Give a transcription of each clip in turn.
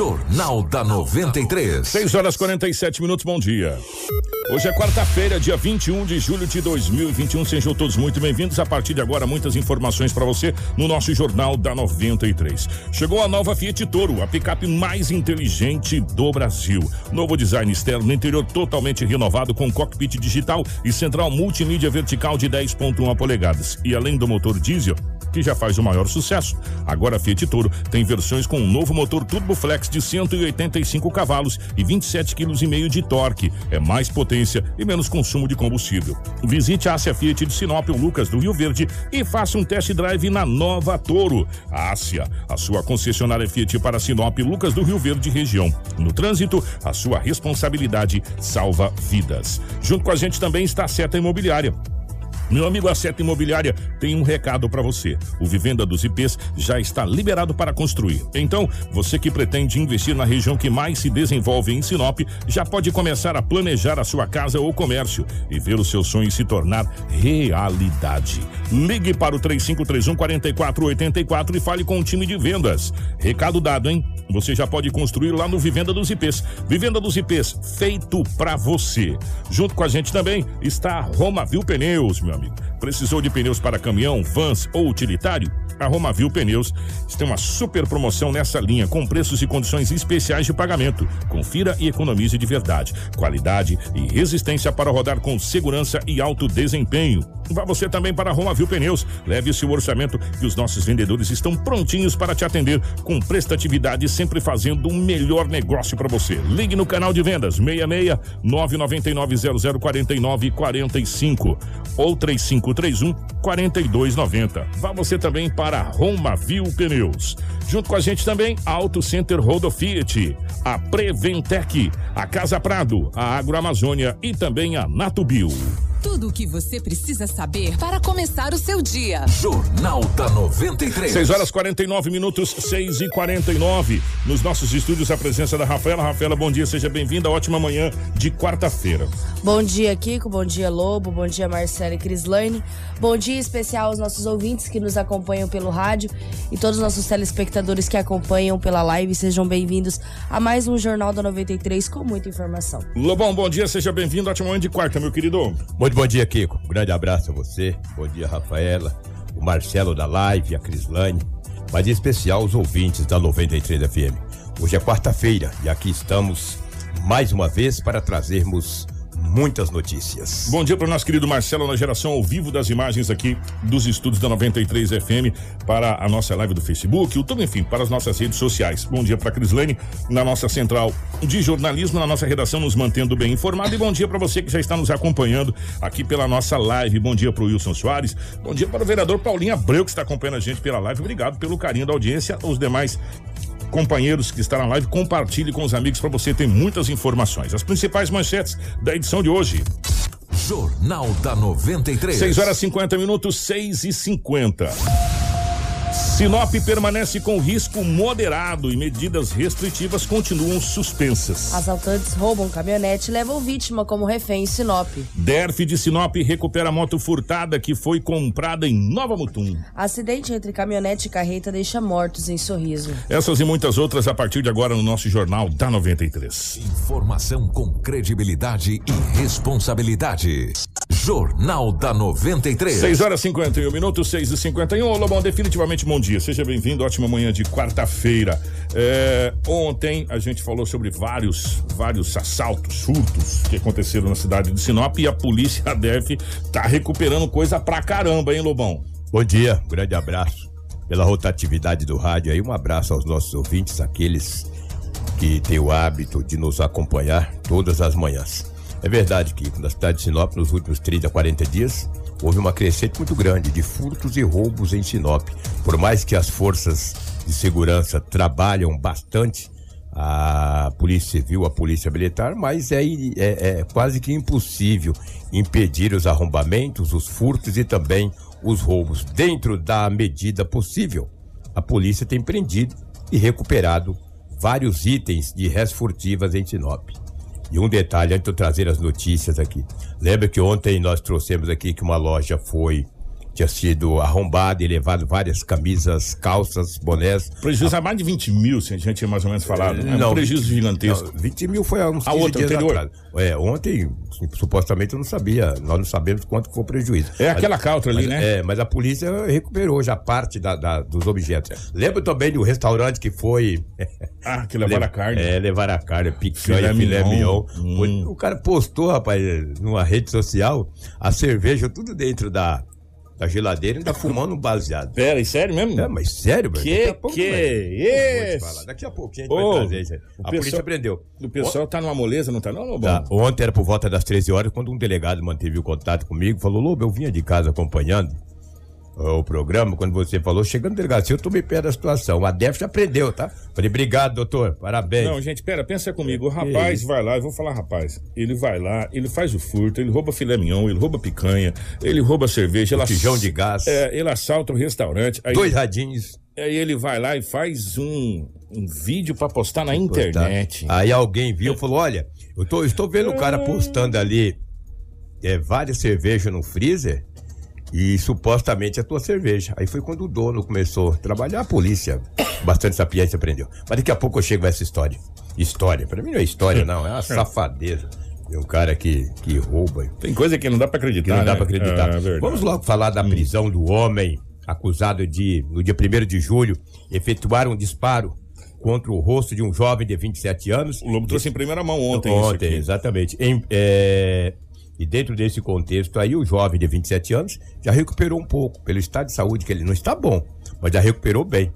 Jornal da 93. 6 horas 47 minutos, bom dia. Hoje é quarta-feira, dia 21 de julho de 2021. Sejam todos muito bem-vindos. A partir de agora, muitas informações para você no nosso Jornal da 93. Chegou a nova Fiat Toro, a picape mais inteligente do Brasil. Novo design externo no interior totalmente renovado com cockpit digital e central multimídia vertical de 10.1 polegadas. E além do motor diesel, que já faz o maior sucesso. Agora a Fiat Toro tem versões com um novo motor Turbo Flex de 185 cavalos e 27,5 kg de torque. É mais potência e menos consumo de combustível. Visite a Ásia Fiat de Sinop, o Lucas do Rio Verde e faça um test drive na nova Toro. A Ásia, a sua concessionária Fiat para Sinop, Lucas do Rio Verde região. No trânsito, a sua responsabilidade salva vidas. Junto com a gente também está a Seta Imobiliária. Meu amigo a Seta Imobiliária tem um recado para você. O Vivenda dos IPs já está liberado para construir. Então, você que pretende investir na região que mais se desenvolve em Sinop, já pode começar a planejar a sua casa ou comércio e ver o seu sonho se tornar realidade. Ligue para o 3531 4484 e fale com o time de vendas. Recado dado, hein? Você já pode construir lá no Vivenda dos IPs. Vivenda dos IPs, feito para você. Junto com a gente também está a Romavil Pneus, meu amigo. Precisou de pneus para caminhão, vans ou utilitário? A Romavil Pneus tem uma super promoção nessa linha, com preços e condições especiais de pagamento. Confira e economize de verdade. Qualidade e resistência para rodar com segurança e alto desempenho. Vá você também para a Romavil Pneus. Leve seu orçamento que os nossos vendedores estão prontinhos para te atender com prestatividade, sempre fazendo um melhor negócio para você. Ligue no canal de vendas 66 999 0049 45 ou 3531 4290. Vá você também para Romavil Pneus. Junto com a gente também, Auto Center Rodo Fiat, a Preventec, a Casa Prado, a Agroamazônia e também a Natubio. Tudo o que você precisa saber para começar o seu dia. Jornal da 93. 6 horas 49 minutos, 6 e 49 Nos nossos estúdios, a presença da Rafaela. Rafaela, bom dia, seja bem-vinda. Ótima manhã de quarta-feira. Bom dia, Kiko. Bom dia, Lobo. Bom dia, Marcela e Crislane. Bom dia especial aos nossos ouvintes que nos acompanham pelo rádio e todos os nossos telespectadores que acompanham pela live. Sejam bem-vindos a mais um Jornal da 93 com muita informação. Lobão, bom dia, seja bem-vindo. Ótima manhã de quarta, meu querido. Muito bom dia, Kiko. Um grande abraço a você. Bom dia, Rafaela, o Marcelo da Live, a Crislane, mas em especial os ouvintes da 93 FM. Hoje é quarta-feira e aqui estamos mais uma vez para trazermos muitas notícias. Bom dia para o nosso querido Marcelo na geração ao vivo das imagens aqui dos estúdios da 93 FM para a nossa live do Facebook, YouTube, enfim, para as nossas redes sociais. Bom dia para Crislane na nossa central de jornalismo, na nossa redação nos mantendo bem informado e bom dia para você que já está nos acompanhando aqui pela nossa live. Bom dia para o Wilson Soares. Bom dia para o vereador Paulinho Abreu que está acompanhando a gente pela live. Obrigado pelo carinho da audiência. Os demais companheiros que estão na live, compartilhe com os amigos para você ter muitas informações. As principais manchetes da edição de hoje. Jornal da 93. 6 horas 50 minutos, 6 e 50. Sinop permanece com risco moderado e medidas restritivas continuam suspensas. Assaltantes roubam caminhonete e levam vítima como refém em Sinop. DERF de Sinop recupera moto furtada que foi comprada em Nova Mutum. Acidente entre caminhonete e carreta deixa mortos em Sorriso. Essas e muitas outras a partir de agora no nosso Jornal da 93. Informação com credibilidade e responsabilidade. Jornal da 93. 6 horas 51 minutos, 6 e 51 Ô Lobão, definitivamente bom dia. Seja bem-vindo, ótima manhã de quarta-feira. É, ontem a gente falou sobre vários, vários assaltos, furtos que aconteceram na cidade de Sinop e a polícia, a DEF, tá recuperando coisa pra caramba, hein, Lobão? Bom dia, um grande abraço pela rotatividade do rádio aí. Um abraço aos nossos ouvintes, aqueles que têm o hábito de nos acompanhar todas as manhãs. É verdade que na cidade de Sinop, nos últimos 30, 40 dias, houve uma crescente muito grande de furtos e roubos em Sinop. Por mais que as forças de segurança trabalham bastante, a Polícia Civil, a Polícia Militar, mas é, é, é quase que impossível impedir os arrombamentos, os furtos e também os roubos. Dentro da medida possível, a polícia tem prendido e recuperado vários itens de res furtivas em Sinop. E um detalhe, antes de eu trazer as notícias aqui. Lembra que ontem nós trouxemos aqui que uma loja foi tinha sido arrombado e levado várias camisas, calças, bonés. Prejuízo a mais de 20 mil, se a gente tinha mais ou menos falado. É não, um prejuízo 20, gigantesco. Não, 20 mil foi há uns 15 a outra, dias anterior. atrás. É, ontem, supostamente, eu não sabia, nós não sabemos quanto foi o prejuízo. É mas, aquela caltra ali, mas, né? É, mas a polícia recuperou já parte da, da, dos objetos. Lembra também do restaurante que foi... Ah, que levaram a carne. É, levaram a carne, picanha, filé mignon. Hum. O cara postou, rapaz, numa rede social, a cerveja tudo dentro da da geladeira ainda fumando um baseado. Pera, e sério mesmo? É, mas sério, velho? Que, pouco, que isso? Daqui a pouquinho a gente oh, vai trazer isso aí. A pessoal, polícia prendeu. O pessoal o... tá numa moleza, não tá não, Lobo? Tá. Ontem era por volta das 13 horas, quando um delegado manteve o contato comigo, falou, Lobo, eu vinha de casa acompanhando o programa, quando você falou, chegando na delegacia, eu tomei pé da situação. A DEF já aprendeu, tá? Falei, obrigado, doutor, parabéns. Não, gente, pera, pensa comigo. O rapaz vai lá, eu vou falar rapaz, ele vai lá, ele faz o furto, ele rouba filé mignon, ele rouba picanha, ele rouba cerveja, ele tijão de gás. É, ele assalta o restaurante. Aí, Dois radinhos. Aí ele vai lá e faz um, um vídeo para postar na internet. Aí alguém viu e falou: olha, eu tô, estou vendo o cara postando ali é, várias cervejas no freezer e supostamente a tua cerveja. Aí foi quando o dono começou a trabalhar, a polícia, bastante sapiência aprendeu. Mas daqui a pouco eu chego a essa história. História, para mim não é história, não, é uma safadeza. É um cara que, que rouba. Tem coisa que não dá para acreditar. Que não né? dá para acreditar. É, é Vamos logo falar da hum. prisão do homem acusado de, no dia 1 de julho, efetuar um disparo contra o rosto de um jovem de 27 anos. O Lobo trouxe em primeira mão ontem. Ontem, exatamente. Em, é, e dentro desse contexto aí, o jovem de 27 anos já recuperou um pouco, pelo estado de saúde, que ele não está bom, mas já recuperou bem.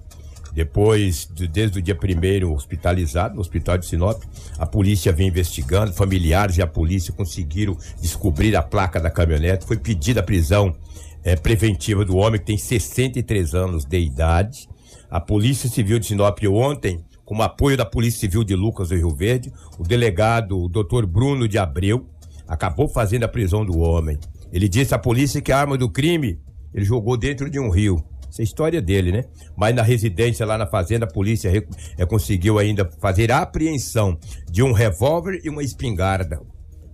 Depois, desde o dia primeiro hospitalizado no hospital de Sinop, a polícia vem investigando, familiares e a polícia conseguiram descobrir a placa da caminhonete. Foi pedida a prisão é, preventiva do homem que tem 63 anos de idade. A Polícia Civil de Sinop ontem, com o apoio da Polícia Civil de Lucas do Rio Verde, o delegado, o doutor Bruno de Abreu, acabou fazendo a prisão do homem. Ele disse à polícia que a arma do crime ele jogou dentro de um rio. Essa é a história dele, né? Mas na residência lá na fazenda, a polícia é, conseguiu ainda fazer a apreensão de um revólver e uma espingarda,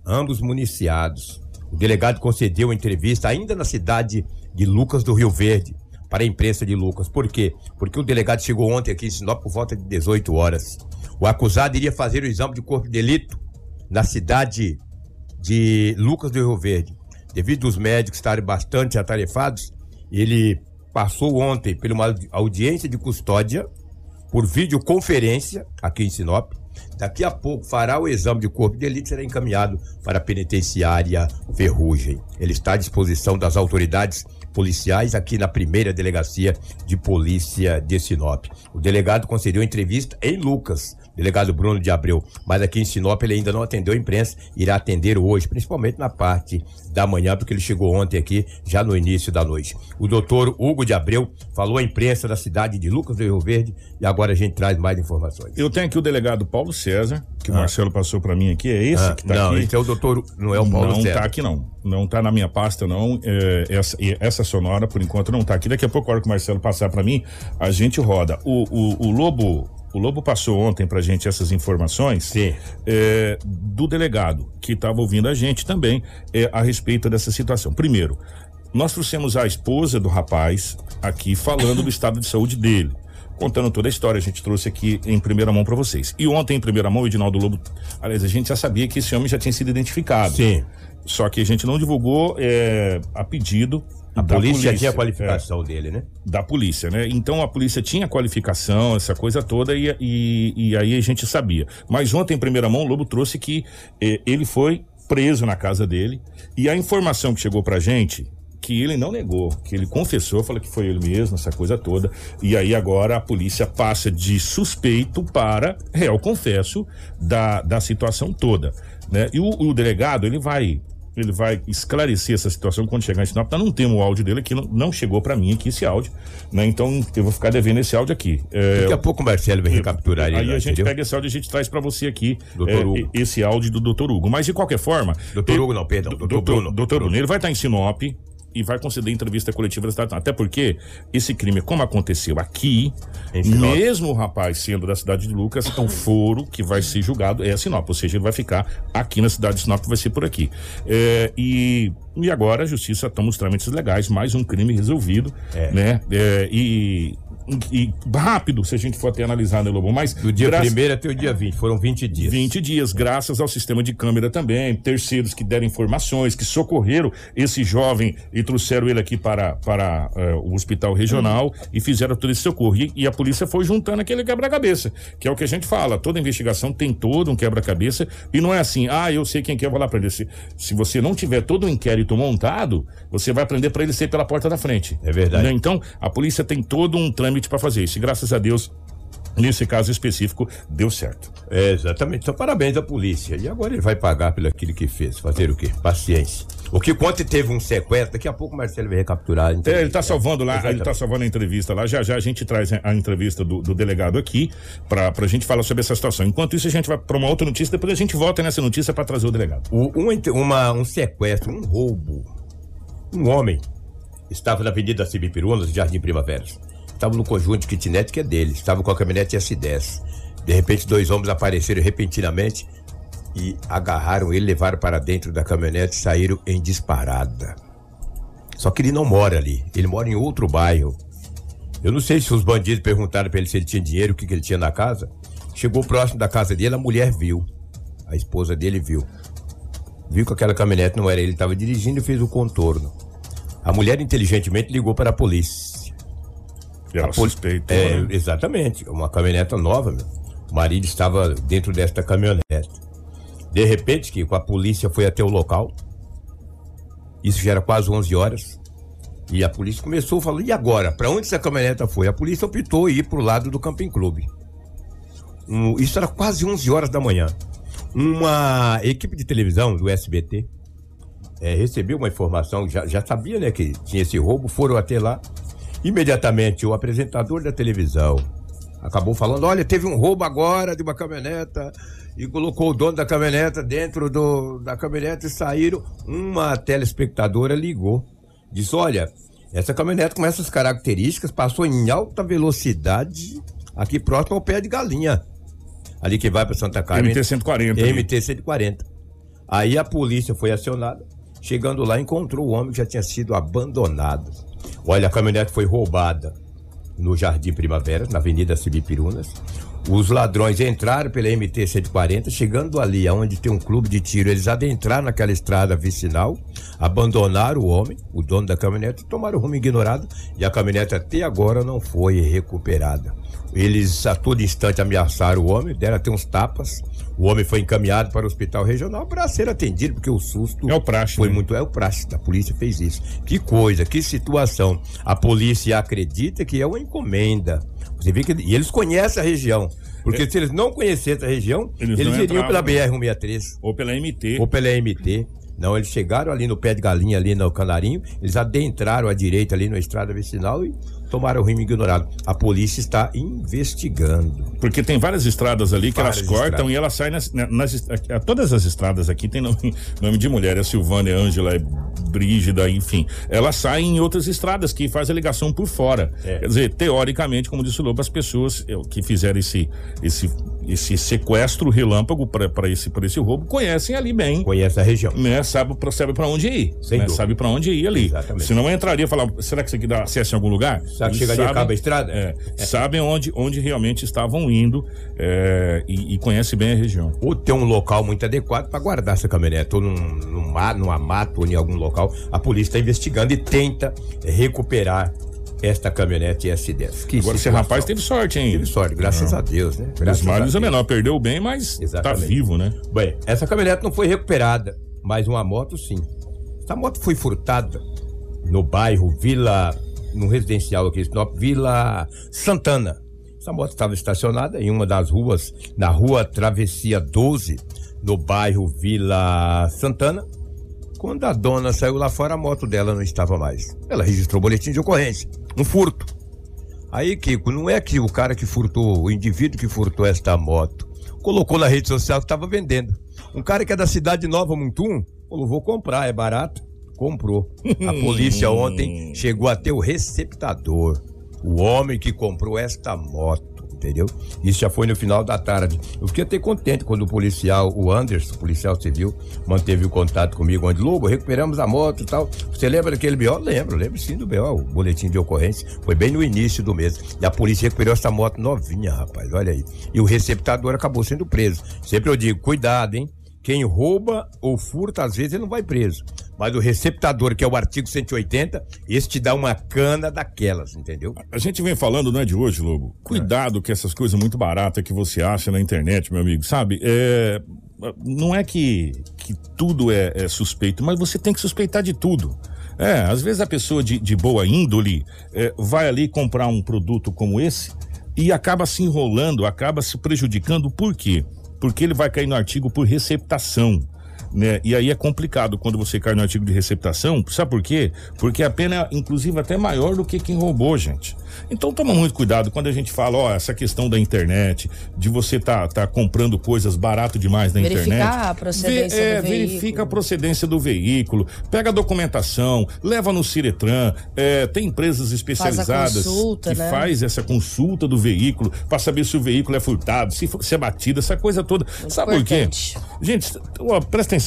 ambos municiados. O delegado concedeu entrevista ainda na cidade de Lucas do Rio Verde para a imprensa de Lucas. Por quê? Porque o delegado chegou ontem aqui em Sinop por volta de 18 horas. O acusado iria fazer o exame de corpo de delito na cidade de Lucas do Rio Verde. Devido aos médicos estarem bastante atarefados, ele passou ontem por uma audiência de custódia por videoconferência aqui em Sinop. Daqui a pouco fará o exame de corpo de elite e será encaminhado para a penitenciária Ferrugem. Ele está à disposição das autoridades policiais aqui na primeira delegacia de polícia de Sinop. O delegado concedeu entrevista em Lucas delegado Bruno de Abreu. Mas aqui em Sinop ele ainda não atendeu a imprensa, irá atender hoje, principalmente na parte da manhã, porque ele chegou ontem aqui, já no início da noite. O doutor Hugo de Abreu falou à imprensa da cidade de Lucas do Rio Verde e agora a gente traz mais informações. Eu tenho aqui o delegado Paulo César, que ah. o Marcelo passou para mim aqui, é esse ah, que tá não, aqui? Não, esse é o doutor, não é o Paulo não César. Não tá aqui não, não tá na minha pasta não, é, essa, essa sonora por enquanto não tá aqui, daqui a pouco a hora que o Marcelo passar para mim, a gente roda. O, o, o Lobo o Lobo passou ontem pra gente essas informações é, do delegado que estava ouvindo a gente também é, a respeito dessa situação. Primeiro, nós trouxemos a esposa do rapaz aqui falando do estado de saúde dele contando toda a história. A gente trouxe aqui em primeira mão para vocês. E ontem, em primeira mão, o Edinaldo Lobo. Aliás, a gente já sabia que esse homem já tinha sido identificado. Sim. Só que a gente não divulgou é, a pedido a polícia, polícia tinha a qualificação é, dele, né? Da polícia, né? Então a polícia tinha qualificação, essa coisa toda, e, e, e aí a gente sabia. Mas ontem, em primeira mão, o Lobo trouxe que eh, ele foi preso na casa dele, e a informação que chegou pra gente que ele não negou, que ele confessou, falou que foi ele mesmo, essa coisa toda. E aí agora a polícia passa de suspeito para réu confesso da, da situação toda. né? E o, o delegado, ele vai ele vai esclarecer essa situação quando chegar em Sinop. Nós não temos o áudio dele aqui, não, não chegou para mim aqui esse áudio, né? Então eu vou ficar devendo esse áudio aqui. É, Daqui a pouco o Marcelo vai recapturar ele. Aí lá, a gente entendeu? pega esse áudio e a gente traz para você aqui é, esse áudio do doutor Hugo. Mas de qualquer forma. Doutor Hugo, não, perdão. Doutor, Bruno. Doutor Bruno, ele vai estar em Sinop, e vai conceder entrevista coletiva da cidade. Até porque esse crime, como aconteceu aqui, mesmo o rapaz sendo da cidade de Lucas, é um foro que vai ser julgado é a Sinop, ou seja, ele vai ficar aqui na cidade de Sinop, vai ser por aqui. É, e, e agora a justiça toma os trâmites legais, mais um crime resolvido, é. né? É, e e rápido, se a gente for até analisar, né, Lobo? Mas. Do dia graças... primeiro até o dia 20, foram 20 dias. 20 dias, graças ao sistema de câmera também, terceiros que deram informações, que socorreram esse jovem e trouxeram ele aqui para, para uh, o hospital regional uhum. e fizeram todo esse socorro. E, e a polícia foi juntando aquele quebra-cabeça, que é o que a gente fala. Toda investigação tem todo um quebra-cabeça e não é assim, ah, eu sei quem quer, vou lá prender. Se, se você não tiver todo o um inquérito montado, você vai prender para ele ser pela porta da frente. É verdade. Né? Então, a polícia tem todo um trâmite para fazer isso. E graças a Deus, nesse caso específico, deu certo. É, exatamente. Então, parabéns à polícia. E agora ele vai pagar pelo aquilo que fez. Fazer o quê? Paciência. O que conta teve um sequestro, daqui a pouco o Marcelo vai recapturar. É, ele está salvando lá, exatamente. ele tá salvando a entrevista lá. Já já a gente traz a entrevista do, do delegado aqui para a gente falar sobre essa situação. Enquanto isso, a gente vai para uma outra notícia, depois a gente volta nessa notícia para trazer o delegado. O, um, uma, um sequestro, um roubo. Um homem estava na Avenida Cibipirunas, Jardim Primaveras estava no conjunto kitnet que é dele, estava com a caminhonete S10. De repente, dois homens apareceram repentinamente e agarraram ele, levaram para dentro da caminhonete e saíram em disparada. Só que ele não mora ali, ele mora em outro bairro. Eu não sei se os bandidos perguntaram para ele se ele tinha dinheiro, o que, que ele tinha na casa. Chegou próximo da casa dele, a mulher viu. A esposa dele viu. Viu que aquela caminhonete não era ele, estava dirigindo e fez o contorno. A mulher inteligentemente ligou para a polícia. Ela suspeita. É, né? Exatamente. Uma caminhoneta nova, meu. O marido estava dentro desta caminhonete. De repente, que a polícia foi até o local. Isso já era quase 11 horas. E a polícia começou a falar: e agora? Para onde essa caminhoneta foi? A polícia optou ir para o lado do Camping Clube. Um, isso era quase 11 horas da manhã. Uma equipe de televisão do SBT é, recebeu uma informação, já, já sabia né, que tinha esse roubo, foram até lá Imediatamente, o apresentador da televisão acabou falando: olha, teve um roubo agora de uma caminhoneta e colocou o dono da caminhoneta dentro do, da caminhoneta e saíram. Uma telespectadora ligou, disse: olha, essa caminhonete com essas características passou em alta velocidade aqui próximo ao pé de galinha. Ali que vai para Santa Carmen. MT 140. MT 140. Aí a polícia foi acionada. Chegando lá, encontrou o homem que já tinha sido abandonado. Olha, a caminhonete foi roubada no Jardim Primavera, na Avenida Cibipirunas. Os ladrões entraram pela MT 140, chegando ali aonde tem um clube de tiro, eles adentraram naquela estrada vicinal, abandonaram o homem, o dono da caminhonete, tomaram o rumo ignorado e a caminhonete até agora não foi recuperada. Eles a todo instante ameaçaram o homem, deram até uns tapas. O homem foi encaminhado para o hospital regional para ser atendido, porque o susto é o praxe, foi né? muito. É o praxe, a polícia fez isso. Que coisa, que situação. A polícia acredita que é uma encomenda. Você vê que. E eles conhecem a região. Porque é. se eles não conhecessem a região, eles, eles iriam pela BR-163. Ou pela MT. Ou pela MT. Não, eles chegaram ali no pé de galinha, ali no Canarinho, eles adentraram à direita ali na estrada vicinal e tomaram o rumo ignorado. A polícia está investigando. Porque tem várias estradas ali que várias elas cortam estradas. e elas saem nas, nas, Todas as estradas aqui tem nome, nome de mulher, é Silvânia, Ângela, é Brígida, enfim. Elas saem em outras estradas que faz a ligação por fora. É. Quer dizer, teoricamente, como disse o Lobo, as pessoas eh, que fizeram esse, esse, esse sequestro relâmpago para esse, esse roubo conhecem ali bem. Conhece a região. Né? Sabe, sabe para onde ir. Né? Sabe para onde ir ali. Exatamente. Senão entraria e falar, será que isso aqui dá acesso em algum lugar? Sabe que chegaria sabem, acaba a estrada? É, é. Sabem onde, onde realmente estavam indo é, e, e conhecem bem a região. Ou tem um local muito adequado para guardar essa caminhonete, ou num, num, numa mata ou em algum local. A polícia está investigando e tenta recuperar esta caminhonete S10. Que Agora esse rapaz teve sorte, hein? Teve sorte, graças a Deus, né? Graças Os males é menor, perdeu bem, mas tá Exatamente. tá vivo, né? Bem, essa caminhonete não foi recuperada, mas uma moto sim. Essa moto foi furtada no bairro Vila no residencial aqui, Sinop, Vila Santana. Essa moto estava estacionada em uma das ruas, na rua Travessia 12, no bairro Vila Santana. Quando a dona saiu lá fora, a moto dela não estava mais. Ela registrou o boletim de ocorrência, um furto. Aí, Kiko, não é que o cara que furtou, o indivíduo que furtou esta moto, colocou na rede social que estava vendendo. Um cara que é da cidade Nova Mutum, falou, vou comprar, é barato. Comprou. A polícia ontem chegou a ter o receptador. O homem que comprou esta moto entendeu? Isso já foi no final da tarde. Eu fiquei até contente quando o policial, o Anderson, policial civil, manteve o contato comigo, onde, Lobo, recuperamos a moto e tal. Você lembra daquele BO? Lembro, lembro sim do BO, o boletim de ocorrência. Foi bem no início do mês. E a polícia recuperou essa moto novinha, rapaz, olha aí. E o receptador acabou sendo preso. Sempre eu digo, cuidado, hein? Quem rouba ou furta, às vezes ele não vai preso. Mas o receptador, que é o artigo 180, esse te dá uma cana daquelas, entendeu? A gente vem falando, não é de hoje, Lobo. Cuidado é. com essas coisas muito baratas que você acha na internet, meu amigo. Sabe? É, não é que, que tudo é, é suspeito, mas você tem que suspeitar de tudo. É, às vezes a pessoa de, de boa índole é, vai ali comprar um produto como esse e acaba se enrolando, acaba se prejudicando. Por quê? Porque ele vai cair no artigo por receptação. Né? E aí é complicado quando você cai no artigo de receptação, sabe por quê? Porque a pena é, inclusive, até maior do que quem roubou, gente. Então toma muito cuidado quando a gente fala, ó, essa questão da internet, de você tá, tá comprando coisas barato demais na Verificar internet. a procedência Vê, é, do verifica veículo. a procedência do veículo, pega a documentação, leva no Ciretran, é, tem empresas especializadas consulta, que né? faz essa consulta do veículo para saber se o veículo é furtado, se, se é batido, essa coisa toda. Muito Sabe importante. por quê? Gente, ó, presta atenção.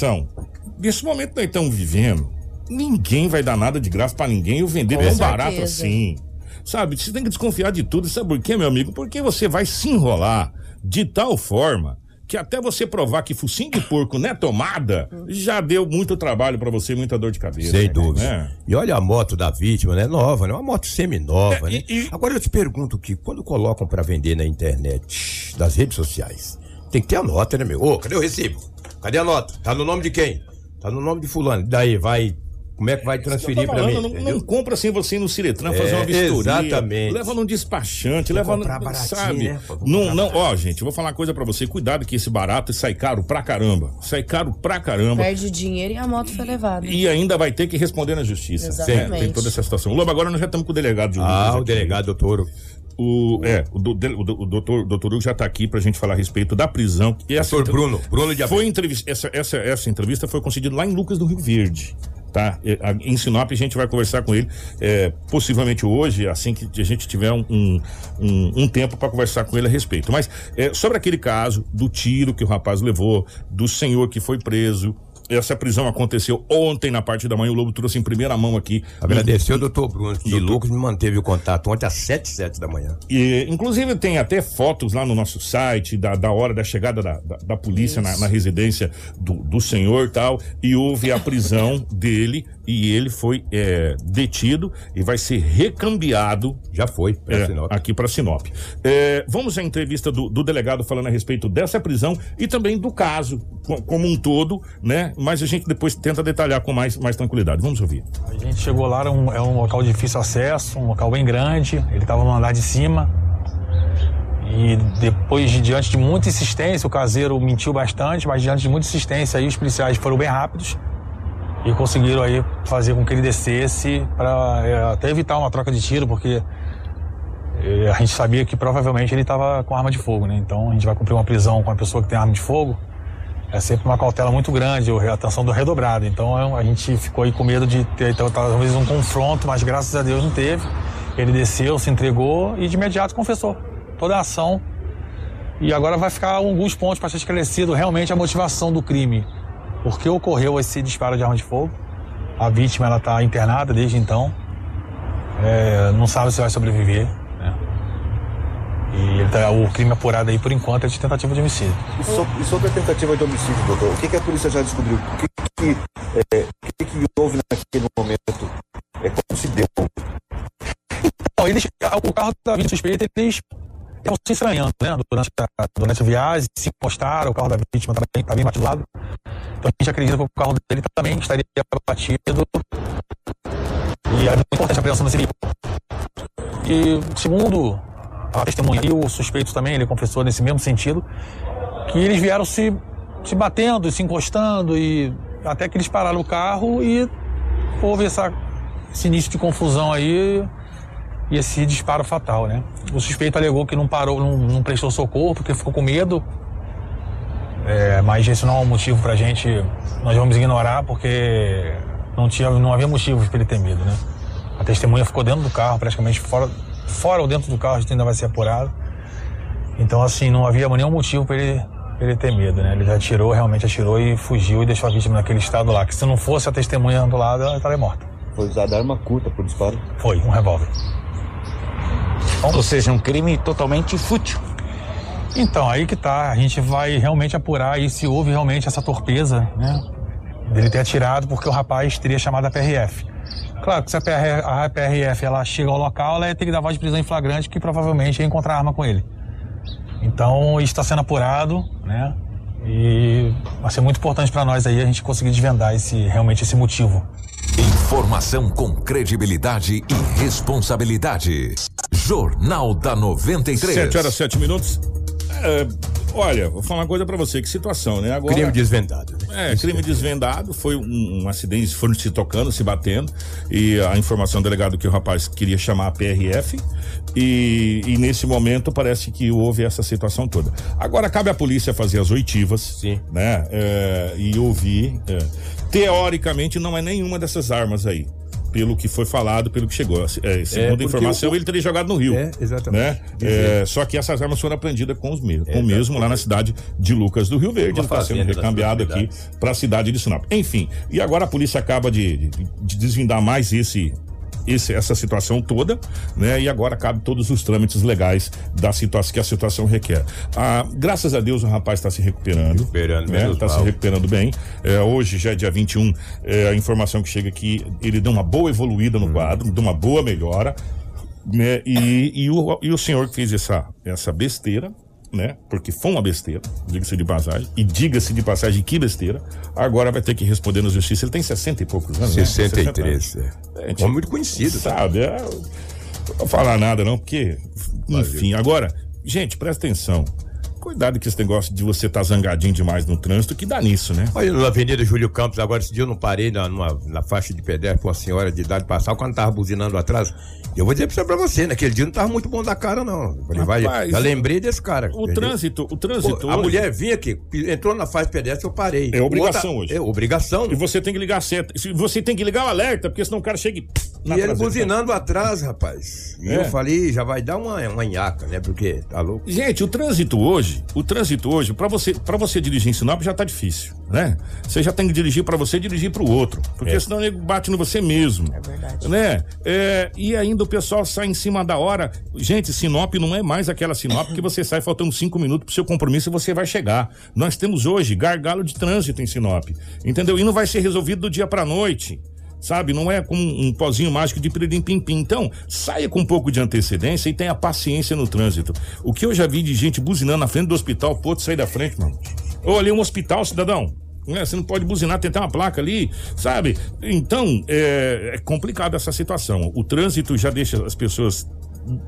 Nesse momento que nós estamos vivendo, ninguém vai dar nada de graça para ninguém e o vender tão barato assim. Sabe? Você tem que desconfiar de tudo. Sabe por quê, meu amigo? Porque você vai se enrolar de tal forma que até você provar que focinho de porco não é tomada, já deu muito trabalho para você, muita dor de cabeça. Sem né, dúvida. Né? E olha a moto da vítima, né? Nova, né? Uma moto semi-nova, é, né? E, Agora eu te pergunto que quando colocam para vender na internet, das redes sociais, tem que ter a nota, né, meu? Ô, cadê o recibo? Cadê a nota? Tá no nome de quem? Tá no nome de fulano. Daí vai como é que vai transferir para mim? Não, não, compra assim você no Ciretran é, fazer uma vistoria. Exatamente. Leva num despachante, Tem leva no, sabe? Né? Não, não, ó, gente, vou falar uma coisa para você, cuidado que esse barato sai caro pra caramba. Sai caro pra caramba. Perde dinheiro e a moto foi levada. E ainda vai ter que responder na justiça. Exatamente. É, tem toda essa situação. Lobo, agora nós já estamos com o delegado de Ah, o delegado doutor o, é, o, do, o, o doutor, doutor Hugo já está aqui para a gente falar a respeito da prisão. E essa doutor Bruno, Bruno de foi entrevista, essa, essa, essa entrevista foi concedida lá em Lucas do Rio Verde. Tá? Em Sinop a gente vai conversar com ele é, possivelmente hoje, assim que a gente tiver um, um, um tempo para conversar com ele a respeito. Mas é, sobre aquele caso do tiro que o rapaz levou, do senhor que foi preso, essa prisão aconteceu ontem na parte da manhã. O Lobo trouxe em primeira mão aqui. Agradeceu o doutor Bruno. O doutor Lucas me manteve o contato ontem às 7 7 da manhã. E, inclusive, tem até fotos lá no nosso site da, da hora da chegada da, da, da polícia na, na, residência do, do senhor tal. E houve a prisão dele e ele foi é, detido e vai ser recambiado. Já foi, pra é, aqui para Sinop. É, vamos à entrevista do, do, delegado falando a respeito dessa prisão e também do caso como um todo, né? Mas a gente depois tenta detalhar com mais, mais tranquilidade. Vamos ouvir. A gente chegou lá, era um, é um local de difícil acesso, um local bem grande. Ele estava no andar de cima. E depois, de, diante de muita insistência, o caseiro mentiu bastante, mas diante de muita insistência, aí os policiais foram bem rápidos e conseguiram aí fazer com que ele descesse para é, até evitar uma troca de tiro, porque é, a gente sabia que provavelmente ele estava com arma de fogo, né? Então a gente vai cumprir uma prisão com uma pessoa que tem arma de fogo. É sempre uma cautela muito grande, a atenção do redobrado. Então a gente ficou aí com medo de ter então, talvez um confronto, mas graças a Deus não teve. Ele desceu, se entregou e de imediato confessou toda a ação. E agora vai ficar alguns pontos para ser esclarecido realmente a motivação do crime por que ocorreu esse disparo de arma de fogo. A vítima ela está internada desde então, é, não sabe se vai sobreviver. Né? E tá, o crime apurado aí por enquanto é de tentativa de homicídio. E sobre, e sobre a tentativa de homicídio, doutor, o que, que a polícia já descobriu? O que, que, é, que, que houve naquele momento? É, como se deu? Então, eles, o carro da vítima suspeita, eles estavam se estranhando, né? Durante durante a viagem, se encostaram, o carro da vítima também está bem batido lado. Então a gente acredita que o carro dele também estaria batido. E é muito importante a apreensão desse veículo. E segundo a testemunha e o suspeito também, ele confessou nesse mesmo sentido, que eles vieram se se batendo, se encostando e até que eles pararam o carro e houve essa, esse início de confusão aí e esse disparo fatal, né? O suspeito alegou que não parou, não, não prestou socorro porque ficou com medo. É, mas esse não é um motivo pra gente, nós vamos ignorar porque não, tinha, não havia motivos para ele ter medo, né? A testemunha ficou dentro do carro, praticamente fora, fora ou dentro do carro, a gente ainda vai ser apurado. Então, assim, não havia nenhum motivo para ele, pra ele ter medo, né? Ele já atirou, realmente atirou e fugiu e deixou a vítima naquele estado lá. Que se não fosse a testemunha do lado, ela estaria morta. Foi usada arma curta por disparo? Foi, um revólver. Ou seja, um crime totalmente fútil. Então, aí que tá. A gente vai realmente apurar aí se houve realmente essa torpeza, né? Dele ter atirado porque o rapaz teria chamado a PRF. Claro que se a PRF, ela chega ao local, ela ia ter que dar voz de prisão em flagrante, que provavelmente ia encontrar arma com ele. Então, isso está sendo apurado, né? E vai ser muito importante para nós aí a gente conseguir desvendar esse, realmente esse motivo. Informação com credibilidade e responsabilidade. Jornal da 93. 7 horas, 7 minutos. É, olha, vou falar uma coisa pra você, que situação, né? Agora, Crime desvendado. É, crime desvendado, foi um, um acidente, foram se tocando, se batendo, e a informação do delegado que o rapaz queria chamar a PRF, e, e nesse momento parece que houve essa situação toda. Agora cabe à polícia fazer as oitivas, Sim. né? É, e ouvir. é. Teoricamente não é nenhuma dessas armas aí. Pelo que foi falado, pelo que chegou. É, segundo a informação, o- ele teria jogado no Rio. É, exatamente. Né? É, só que essas armas foram apreendidas com, os mesmos, com o mesmo lá na cidade de Lucas do Rio Verde. Está sendo recambiado aqui para a cidade de Sinop. Enfim, e agora a polícia acaba de, de, de desvendar mais esse, esse, essa situação toda, né? E agora cabe todos os trâmites legais da situação que a situação requer. Ah, graças a Deus o rapaz está se recuperando. Recuperando, né? Está se recuperando bem. É, hoje, já é dia 21, é, a informação que chega aqui, ele deu uma boa evoluída Hum. no quadro, deu uma boa melhora. Né? E, e, o, e o senhor que fez essa, essa besteira, né? Porque foi uma besteira, diga-se de passagem, e diga-se de passagem que besteira, agora vai ter que responder na justiça. Ele tem 60 e poucos anos, né? 63. 60 anos. É. É, Homem muito conhecido, tá? Sabe? É, não vou falar nada, não, porque. Enfim, agora, gente, presta atenção. Cuidado com esse negócio de você estar zangadinho demais no trânsito, que dá nisso, né? Olha, na Avenida Júlio Campos, agora esse dia eu não parei na, numa- na faixa de pedestre com uma senhora de idade passar quando tava buzinando atrás. Eu vou dizer pra você- naquele dia não tava muito bom da cara, não. Eu falei, vai, Rapaz, já lembrei desse cara. O entendeu? trânsito, o trânsito. Pô, a hoje- mulher vinha aqui, entrou na de pedestre, eu parei. É obrigação Outra- hoje. É obrigação. E você tem que ligar certo. Você tem que ligar o alerta, porque senão o cara chega e. E ele traseira. buzinando atrás, rapaz. E É. eu falei, já vai dar uma, uma nhaca, né? Porque tá louco. Gente, o trânsito hoje, o trânsito hoje, pra você, para você dirigir em Sinop já tá difícil, né? Você já tem que dirigir pra você e dirigir pro outro, porque É. senão ele bate no você mesmo. É verdade. Né? É, e ainda o pessoal sai em cima da hora. Gente, Sinop não é mais aquela Sinop que você sai faltando cinco minutos pro seu compromisso e você vai chegar. Nós temos hoje gargalo de trânsito em Sinop, entendeu? E não vai ser resolvido do dia pra noite. Sabe, não é com um pozinho mágico de piririm pim pim. Então, saia com um pouco de antecedência e tenha paciência no trânsito. O que eu já vi de gente buzinando na frente do hospital, pô, sai da frente, mano. Ô, ali é um hospital, cidadão. Né? Você não pode buzinar, tentar uma placa ali, sabe? Então, é, é complicado essa situação. O trânsito já deixa as pessoas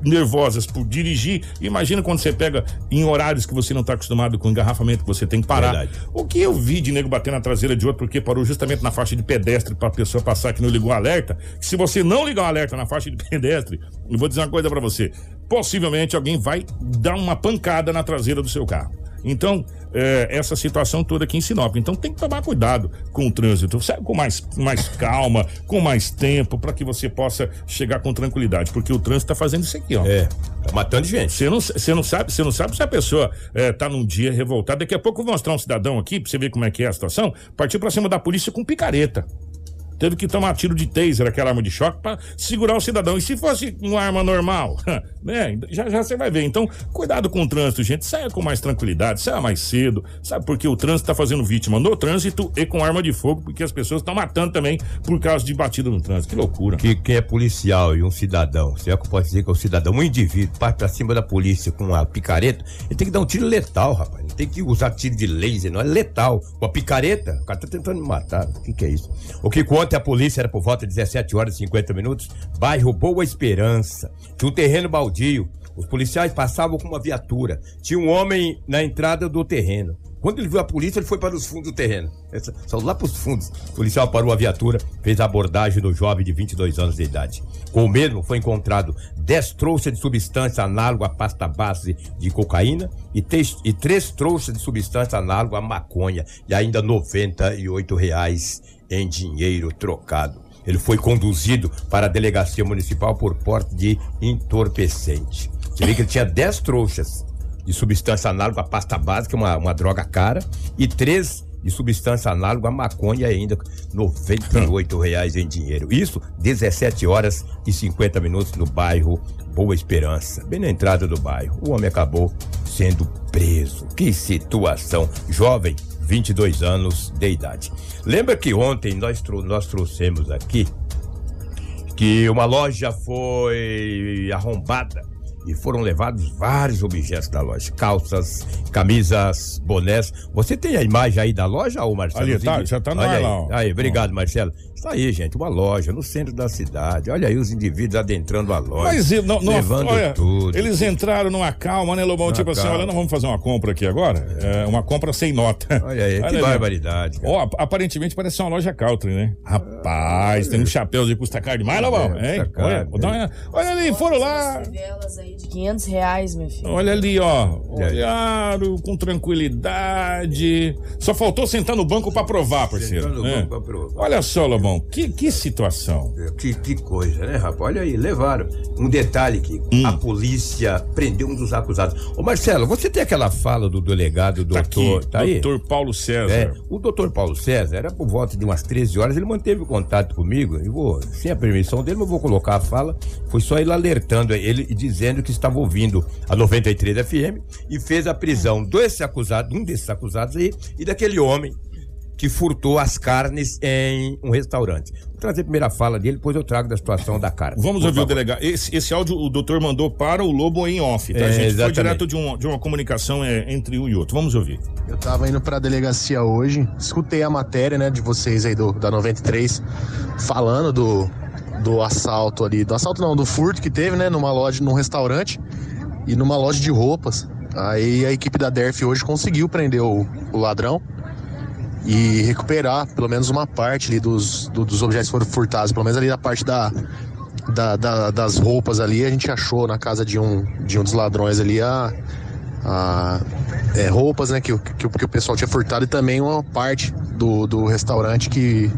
nervosas por dirigir. Imagina quando você pega em horários que você não está acostumado com engarrafamento, que você tem que parar. Verdade. O que eu vi de nego bater na traseira de outro porque parou justamente na faixa de pedestre para a pessoa passar que não ligou o alerta. Se você não ligar o alerta na faixa de pedestre, eu vou dizer uma coisa para você: possivelmente alguém vai dar uma pancada na traseira do seu carro. Então, é, essa situação toda aqui em Sinop. Então tem que tomar cuidado com o trânsito, sabe? Com mais, mais calma, com mais tempo, para que você possa chegar com tranquilidade. Porque o trânsito tá fazendo isso aqui, ó. É, tá matando gente. Você não, você não sabe, você não sabe se a pessoa é, tá num dia revoltada. Daqui a pouco eu vou mostrar um cidadão aqui pra você ver como é que é a situação. Partiu pra cima da polícia com picareta. Teve que tomar tiro de taser, aquela arma de choque, pra segurar o cidadão. E se fosse uma arma normal, né? Já já você vai ver. Então, cuidado com o trânsito, gente. Saia com mais tranquilidade, saia mais cedo, sabe? Porque o trânsito tá fazendo vítima no trânsito e com arma de fogo, porque as pessoas estão matando também por causa de batida no trânsito. Que loucura. Que quem é policial e um cidadão, será que eu posso dizer que é um cidadão, um indivíduo, parte pra cima da polícia com a picareta, ele tem que dar um tiro letal, rapaz. Não tem que usar tiro de laser, não é letal. Com a picareta, o cara tá tentando me matar. O que que é isso? O que conta é a polícia, era por volta de 17 horas e 50 minutos, bairro Boa Esperança. Tinha um terreno baldio. Os policiais passavam com uma viatura. Tinha um homem na entrada do terreno. Quando ele viu a polícia, ele foi para os fundos do terreno. Saiu lá para os fundos. O policial parou a viatura, fez a abordagem do jovem de 22 anos de idade. Com o mesmo foi encontrado 10 trouxas de substância análoga à pasta base de cocaína e, três- e três trouxas de substância análoga à maconha e ainda 98 reais em dinheiro trocado. Ele foi conduzido para a delegacia municipal por porte de entorpecente. Você vê que ele tinha 10 trouxas de substância análoga à pasta básica, uma, uma droga cara, e três de substância análoga à maconha e ainda 98 reais em dinheiro. Isso, 17 horas e 50 minutos no bairro Boa Esperança, bem na entrada do bairro. O homem acabou sendo preso. Que situação. Jovem, 22 anos de idade. Lembra que ontem nós, trou- nós trouxemos aqui que uma loja foi arrombada e foram levados vários objetos da loja, calças, camisas, bonés. Você tem a imagem aí da loja, ô Marcelo? Ali, tá, já tá no Olha ar aí. lá, ó. Aí, obrigado, Marcelo. Está aí, gente, uma loja no centro da cidade. Olha aí os indivíduos adentrando a loja. Mas não, não, levando olha, tudo. eles entraram numa calma, né, Lobão? Numa tipo assim, calma. olha, nós vamos fazer uma compra aqui agora. É, uma compra sem nota. Olha aí, que ali. barbaridade. cara. Ó, ap- aparentemente parece uma loja Country, né? Rapaz, tem um chapéu de custa caro demais, Lobão. É, hein? custa Olha, dar uma- olha ali, foram lá. Aí de 500 reais, meu filho. Olha ali, ó. Olharam com tranquilidade. Só faltou sentar no banco pra provar, parceiro. Sentar no É. banco pra provar. Olha só, Lobão, que, que situação. Que, que coisa, né, rapaz? Olha aí, levaram. Um detalhe que Hum. a polícia prendeu um dos acusados. Ô Marcelo, você tem aquela fala do delegado, Tá doutor, aqui, tá aí? doutor Paulo César. É, o doutor Paulo César, era por volta de umas 13 horas, ele manteve contato comigo, e vou, sem a permissão dele, eu vou colocar a fala, foi só ele alertando ele e dizendo que estava ouvindo a 93 FM e fez a prisão desse acusado, um desses acusados aí, e daquele homem que furtou as carnes em um restaurante. Vou trazer a primeira fala dele, depois eu trago da situação da carne. Vamos Por ouvir o favor. delegado. Esse, esse áudio o doutor mandou para o Lobo em off, tá, É, gente? Foi exatamente. direto de, um, de uma comunicação é, entre um e outro. Vamos ouvir. Eu tava indo pra delegacia hoje, escutei a matéria, né, de vocês aí do, da 93, falando do, do assalto ali, do assalto não, do furto que teve, né, numa loja, num restaurante e numa loja de roupas. Aí a equipe da DERF hoje conseguiu prender o, o ladrão e recuperar pelo menos uma parte ali dos, do- dos objetos que foram furtados, pelo menos ali da parte da, da- da- das roupas ali, a gente achou na casa de um, de um dos ladrões ali a, a, é, roupas, né, que, o- que, o- que o pessoal tinha furtado e também uma parte do, do restaurante que,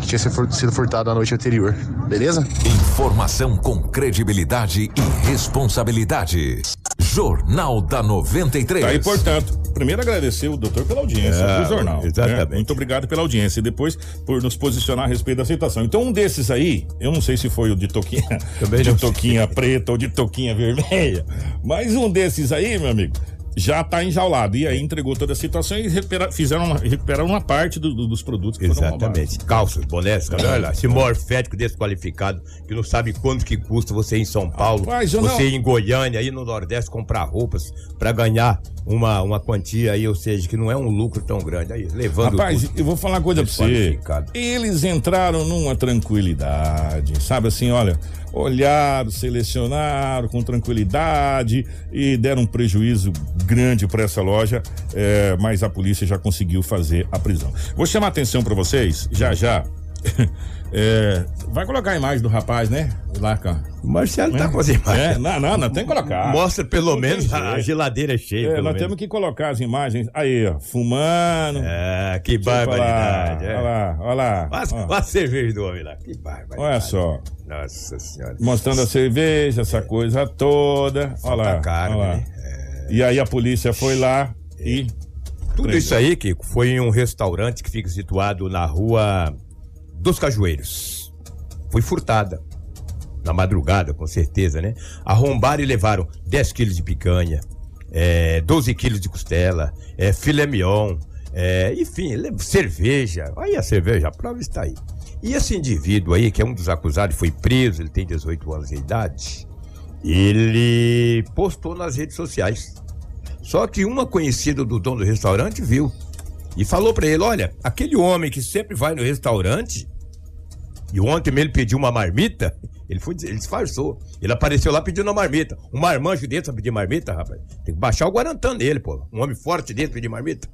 que tinha sido fur- sido furtado na noite anterior. Beleza? Informação com credibilidade e responsabilidade. Jornal da 93. Tá aí, portanto, primeiro agradecer o doutor pela audiência É, do jornal. exatamente. né? Muito obrigado pela audiência e depois por nos posicionar a respeito da situação. Então, um desses aí, eu não sei se foi o de toquinha, Também de sei. toquinha preta ou de toquinha vermelha, mas um desses aí, meu amigo, já tá enjaulado. E aí entregou toda a situação e recupera- fizeram uma, recuperaram uma parte do- do- dos produtos que. Exatamente. Calças, bonés, cara, olha lá. Esse morfético desqualificado, que não sabe quanto que custa você ir em São Paulo, Rapaz, você não- ir em Goiânia, aí no Nordeste comprar roupas pra ganhar uma, uma quantia aí, ou seja, que não é um lucro tão grande. Aí, levando Rapaz, eu vou falar uma coisa pra você. Eles entraram numa tranquilidade, sabe assim, olha, olharam, selecionaram com tranquilidade e deram um prejuízo grande para essa loja, é, mas a polícia já conseguiu fazer a prisão. Vou chamar atenção para vocês, já já. É, vai colocar a imagem do rapaz, né? Lá, cara. O Marcelo tá com as imagens. É, não, não, não tem que colocar. Mostra pelo Não menos a geladeira cheia. É, nós menos. temos que colocar as imagens. Aí, ó, fumando. É, que Tipo, barbaridade. é. Olha lá, olha lá. Olha a cerveja do homem lá. Que barbaridade. Olha só. Nossa senhora. Mostrando a cerveja, essa coisa toda. Olha lá. Falta carne, olha lá. né? E aí a polícia foi lá e. Tudo Prendeu. isso aí, Kiko, foi em um restaurante que fica situado na rua dos Cajueiros. Foi furtada. Na madrugada, com certeza, né? Arrombaram e levaram 10 quilos de picanha, é, 12 quilos de costela, é, filé mignon, é, enfim, cerveja. Aí a cerveja, a prova está aí. E esse indivíduo aí, que é um dos acusados, foi preso, ele tem 18 anos de idade. Ele postou nas redes sociais. Só que uma conhecida do dono do restaurante viu e falou pra ele: Olha, aquele homem que sempre vai no restaurante, e ontem mesmo ele pediu uma marmita, ele foi ele disfarçou. Ele apareceu lá pedindo uma marmita. Um marmanjo desse pra pedir marmita, rapaz. Tem que baixar o Guarantã nele, pô. Um homem forte desse pedir marmita.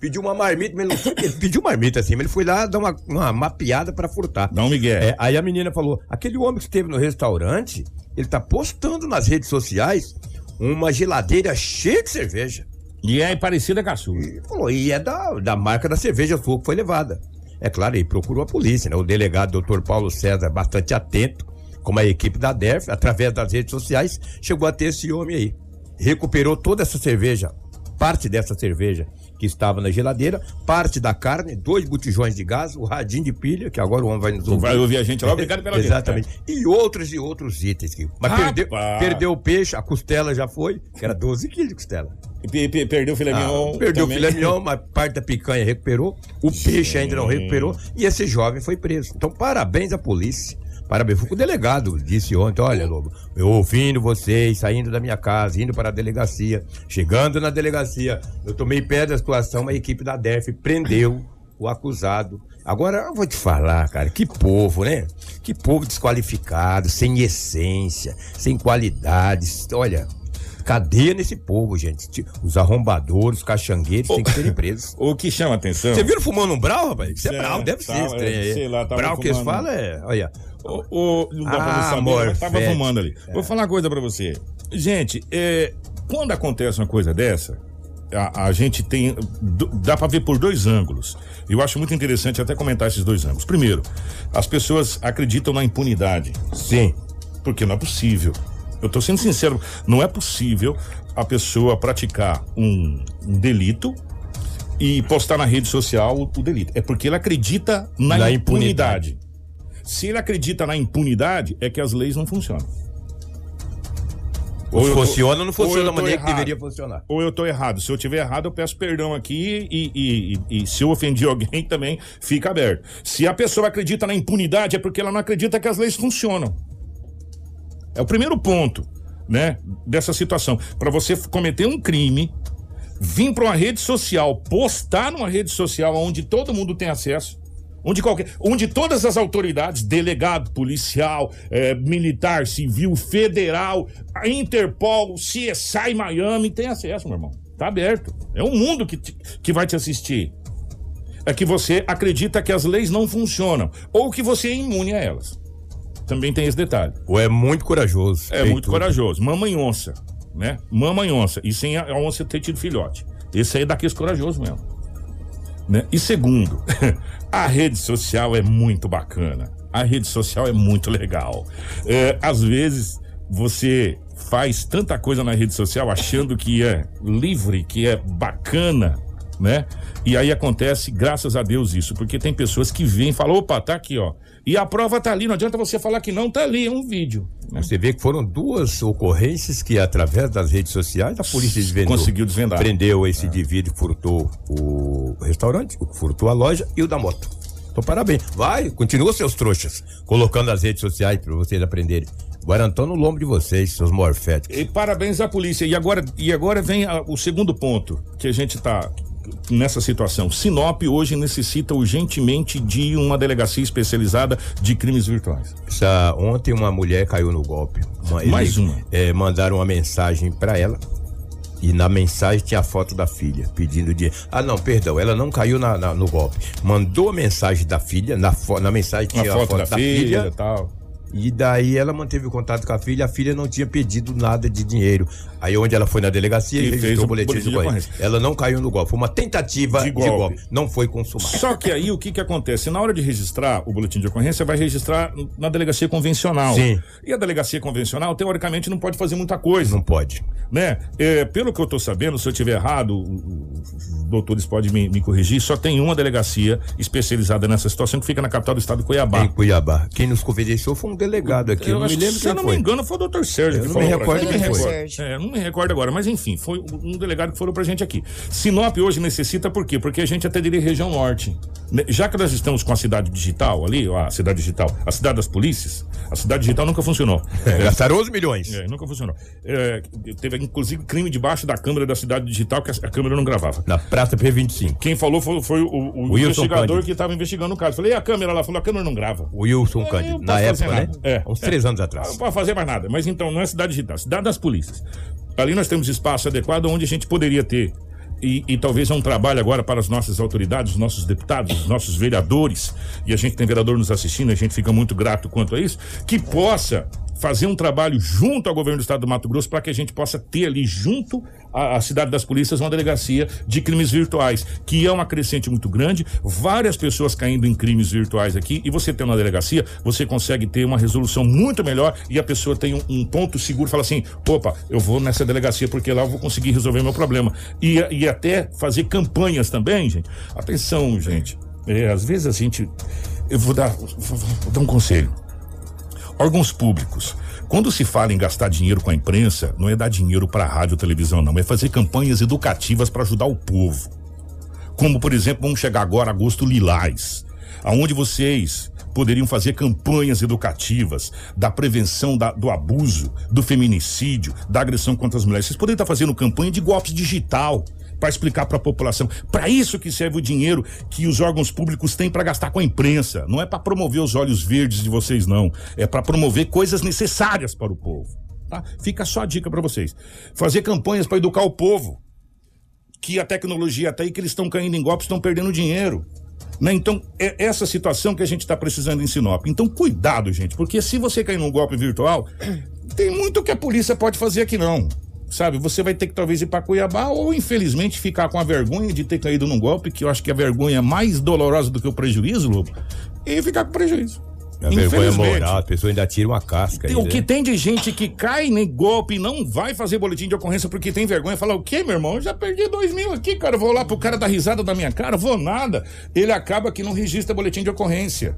pediu uma marmita, mas ele, não, ele pediu marmita assim, mas ele foi lá dar uma, uma mapeada pra furtar. Dá um migué. É, aí a menina falou: aquele homem que esteve no restaurante, ele tá postando nas redes sociais uma geladeira cheia de cerveja. E é parecida com a sua. E, falou, e é da, da marca da cerveja sua que foi levada. É claro, ele procurou a polícia, né? O delegado doutor Paulo César, bastante atento, como a equipe da DERF, através das redes sociais, chegou a ter esse homem aí. Recuperou toda essa cerveja, parte dessa cerveja que estava na geladeira, parte da carne, dois botijões de gás, o radinho de pilha, que agora o homem vai nos ouvir. Vai ouvir a gente lá, obrigado pela. Exatamente. E outros e outros itens. que- Mas Rapaz. perdeu, perdeu o peixe, a costela já foi, que era 12 quilos de costela. Pe- pe- perdeu o filé Ah, mignon. perdeu também. o filé mignon, mas parte da picanha recuperou, o peixe ainda não recuperou e esse jovem foi preso. Então, parabéns à polícia. Parabéns. O delegado, disse ontem: olha, Lobo, eu ouvindo vocês, saindo da minha casa, indo para a delegacia, chegando na delegacia, eu tomei pé da situação, a equipe da DEF prendeu o acusado. Agora, eu vou te falar, cara, que povo, né? Que povo desqualificado, sem essência, sem qualidades. Olha, cadeia nesse povo, gente. Os arrombadores, os caxangueiros têm que serem presos. O que chama atenção. Você viu fumando um brau, rapaz? Isso é, É, brau, deve tava, ser é, sei lá, brau que eles falam é. Olha. O, o- não dá pra Ah, você saber, amor, mas tava fumando ali. Vou falar uma coisa pra você. Gente, é, quando acontece uma coisa dessa, a, a gente tem. Dá pra ver por dois ângulos. Eu acho muito interessante até comentar esses dois ângulos. Primeiro, as pessoas acreditam na impunidade. Sim. Porque não é possível. Eu tô sendo sincero, não é possível a pessoa praticar um, um delito e postar na rede social o, o delito. É porque ele acredita na, Na impunidade. Se ele acredita na impunidade, é que as leis não funcionam. Ou eu funciona ou não funciona da maneira que errado. deveria funcionar. Ou eu tô errado. Se eu tiver errado, eu peço perdão aqui e, e- e- e se eu ofendi alguém também, fica aberto. Se a pessoa acredita na impunidade, é porque ela não acredita que as leis funcionam. É o primeiro ponto, né, dessa situação. Para você cometer um crime, vir para uma rede social, postar numa rede social onde todo mundo tem acesso, onde qualquer, onde todas as autoridades, delegado, policial, eh, militar, civil, federal, a Interpol, CSI Miami, tem acesso, meu irmão. Tá aberto. É o mundo que, te- que vai te assistir. É que você acredita que as leis não funcionam ou que você é imune a elas. Também tem esse detalhe. Ou é muito corajoso. É muito tudo. corajoso. Mamãe onça, né? Mamãe onça. E sem a a onça ter tido filhote. Esse aí é daqueles corajosos mesmo. Né? E segundo, a rede social é muito bacana. A rede social é muito legal. É, às vezes você faz tanta coisa na rede social achando que é livre, que é bacana, né? E aí acontece, graças a Deus, isso, porque tem pessoas que vêm e falam: opa, tá aqui, ó. E a prova tá ali, não adianta você falar que não, tá ali, é um vídeo. Você vê que foram duas ocorrências que, através das redes sociais, a polícia desvendou. Conseguiu desvendar. Prendeu esse indivíduo que furtou o restaurante, furtou a loja e o da moto. Então, parabéns. Vai, continua seus trouxas, colocando nas redes sociais para vocês aprenderem. Guarantando o lombo de vocês, seus morféticos. E parabéns à polícia. E agora, e agora vem a- o segundo ponto que a gente tá nessa situação. Sinop hoje necessita urgentemente de uma delegacia especializada de crimes virtuais. Essa, ontem uma mulher caiu no golpe. Mais uma. é, mandaram uma mensagem para ela. E na mensagem tinha a foto da filha, pedindo dinheiro. Ah, não, perdão, ela não caiu na- na- no golpe. Mandou a mensagem da filha, na, fo- na mensagem tinha foto, a foto da, filha e tal. E daí ela manteve o contato com a filha, a filha não tinha pedido nada de dinheiro. Aí onde ela foi na delegacia E fez o boletim, boletim de ocorrência. Ela não caiu no golpe, foi uma tentativa De de golpe. golpe. Não foi consumada. Só que aí o que que acontece? Na hora de registrar o boletim de ocorrência, vai registrar na delegacia convencional. Sim. E a delegacia convencional, teoricamente, não pode fazer muita coisa. Não pode. Né? É, pelo que eu tô sabendo, se eu tiver errado, doutores podem me, me corrigir, só tem uma delegacia especializada nessa situação que fica na capital do estado de Cuiabá. Em Cuiabá. Quem nos confidenciou foi um delegado aqui. Eu, não me lembro se eu não foi. me engano, foi o doutor Sérgio Eu que não falou me recordo quem foi. recordo. É, não me recordo agora, mas enfim, foi um delegado que falou pra gente aqui. Sinop hoje necessita por quê? Porque a gente atenderia região norte. Já que nós estamos com a cidade digital ali, a cidade digital, a cidade das polícias, a cidade digital nunca funcionou. É, gastaram 11 milhões. É, nunca funcionou. É, teve inclusive crime debaixo da câmera da cidade digital que a, a câmera não gravava. Na Praça P25. Quem falou foi, foi o, o investigador Cândido. que estava investigando o caso. Falei, e a câmera lá? Falou, a câmera não grava. O Wilson É, Cândido. não Na época, né? nada. É, Uns é. três anos atrás. Não pode fazer mais nada. Mas então, não é cidade digital, é cidade das polícias. Ali nós temos espaço adequado onde a gente poderia ter e, e talvez é um trabalho agora para as nossas autoridades, os nossos deputados, os nossos vereadores, e a gente tem vereador nos assistindo, a gente fica muito grato quanto a isso, que possa fazer um trabalho junto ao governo do estado do Mato Grosso para que a gente possa ter ali junto à, cidade das polícias uma delegacia de crimes virtuais, que é uma crescente muito grande, várias pessoas caindo em crimes virtuais aqui e você tendo uma delegacia, você consegue ter uma resolução muito melhor e a pessoa tem um, um ponto seguro, fala assim, opa, eu vou nessa delegacia porque lá eu vou conseguir resolver meu problema e, e até fazer campanhas também, gente. Atenção, gente. É, às vezes a gente, eu vou dar, vou, vou dar um conselho órgãos públicos. Quando se fala em gastar dinheiro com a imprensa, não é dar dinheiro para rádio, televisão, não, é fazer campanhas educativas para ajudar o povo. Como, por exemplo, vamos chegar agora a agosto lilás, aonde vocês poderiam fazer campanhas educativas da prevenção da, do abuso, do feminicídio, da agressão contra as mulheres. Vocês poderiam estar fazendo campanha de golpes digital para explicar para a população. Para isso que serve o dinheiro que os órgãos públicos têm para gastar com a imprensa. Não é para promover os olhos verdes de vocês, não. É para promover coisas necessárias para o povo. Tá? Fica só a dica para vocês. Fazer campanhas para educar o povo. Que a tecnologia até aí que eles estão caindo em golpes, estão perdendo dinheiro. Né? Então, é essa situação que a gente está precisando em Sinop. Então, cuidado, gente, porque se você cair num golpe virtual, tem muito que a polícia pode fazer aqui não sabe? Você vai ter que talvez ir para Cuiabá ou infelizmente ficar com a vergonha de ter caído num golpe, que eu acho que a vergonha é mais dolorosa do que o prejuízo, Lobo, e ficar com prejuízo. A vergonha moral, a pessoa ainda tira uma casca. O que né? tem de gente que cai em golpe e não vai fazer boletim de ocorrência porque tem vergonha. Fala, o quê, meu irmão? Eu já perdi dois mil aqui, cara. Vou lá pro cara dar risada da minha cara, vou nada. Ele acaba que não registra boletim de ocorrência.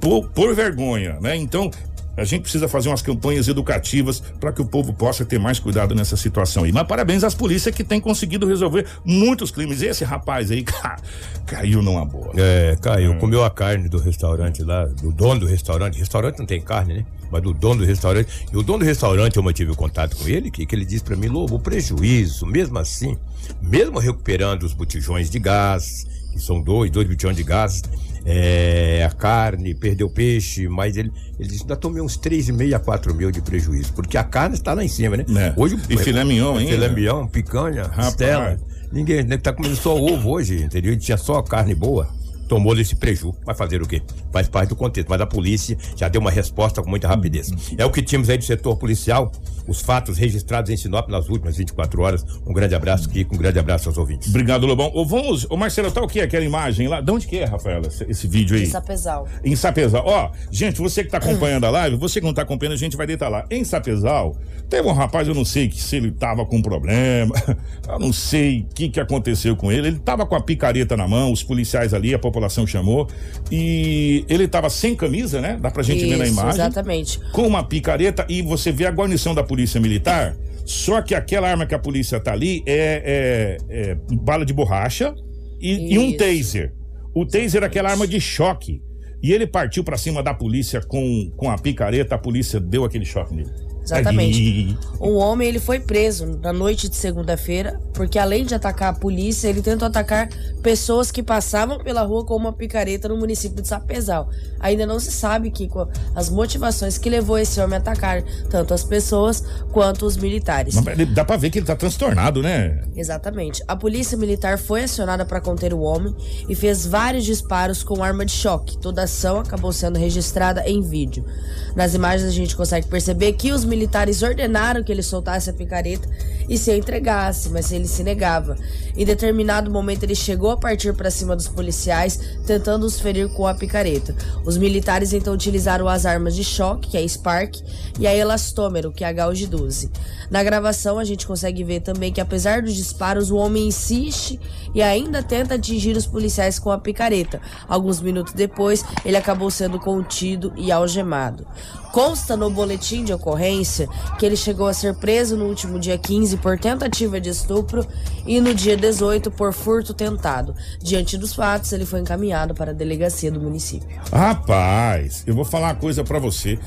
Por, por vergonha, né? Então, a gente precisa fazer umas campanhas educativas para que o povo possa ter mais cuidado nessa situação aí. Mas parabéns às polícias que têm conseguido resolver muitos crimes. Esse rapaz aí ca- caiu numa boa. É, caiu. Comeu a carne do restaurante lá, do dono do restaurante. Restaurante não tem carne, né? Mas do dono do restaurante. E o dono do restaurante, eu mantive o contato com ele, que, que ele disse pra mim, Lobo, o prejuízo, mesmo assim, mesmo recuperando os botijões de gás, que são dois, dois botijões de gás, é, a carne, perdeu peixe, mas ele, ele disse, ainda tomei uns 3,5 a 4 mil de prejuízo, porque a carne está lá em cima, né? É. Hoje, E filé mignon ainda? Filé mignon, picanha, Rapaz. costela. Ninguém né, tá comendo só ovo hoje, entendeu? E tinha só carne boa. Tomou desse preju. Vai fazer o quê? Faz parte do contexto. Mas a polícia já deu uma resposta com muita rapidez. É o que tínhamos aí do setor policial. Os fatos registrados em Sinop nas últimas 24 horas. Um grande abraço, Kiko. Um grande abraço aos ouvintes. Obrigado, Lobão. Ô, vamos, ô Marcelo, tá o que aquela imagem lá? De onde que é, Rafaela, esse, esse vídeo aí? Sapezal. Em Sapezal. Ó, gente, você que tá acompanhando a live, você que não tá acompanhando, a gente vai deitar lá. Em Sapezal, teve um rapaz, eu não sei que, se ele tava com problema, eu não sei o que que aconteceu com ele. Ele tava com a picareta na mão, os policiais ali, a população chamou, e ele tava sem camisa, né? Dá pra gente ver na Isso, imagem. Exatamente. Com uma picareta, e você vê a guarnição da polícia militar, só que aquela arma que a polícia tá ali é, é- é bala de borracha e, e um Isso. taser. O taser é aquela arma de choque. E ele partiu pra cima da polícia com, com a picareta, a polícia deu aquele choque nele. Exatamente. Um homem ele foi preso na noite de segunda-feira porque além de atacar a polícia, ele tentou atacar pessoas que passavam pela rua com uma picareta no município de Sapezal. Ainda não se sabe que as motivações que levou esse homem a atacar tanto as pessoas quanto os militares. Mas dá pra ver que ele tá transtornado, né? Exatamente. A polícia militar foi acionada para conter o homem e fez vários disparos com arma de choque. Toda a ação acabou sendo registrada em vídeo. Nas imagens a gente consegue perceber que os militares ordenaram que ele soltasse a picareta e se entregasse, mas ele se negava. Em determinado momento ele chegou a partir para cima dos policiais, tentando os ferir com a picareta. Os militares então utilizaram as armas de choque, que é a Spark, e a elastômero, que é a Gauge 12. Na gravação a gente consegue ver também que apesar dos disparos, o homem insiste e ainda tenta atingir os policiais com a picareta. Alguns minutos depois, ele acabou sendo contido e algemado. Consta no boletim de ocorrência que ele chegou a ser preso no último dia 15 por tentativa de estupro e no dia 18 por furto tentado. Diante dos fatos, ele foi encaminhado para a delegacia do município. Rapaz, eu vou falar uma coisa pra você.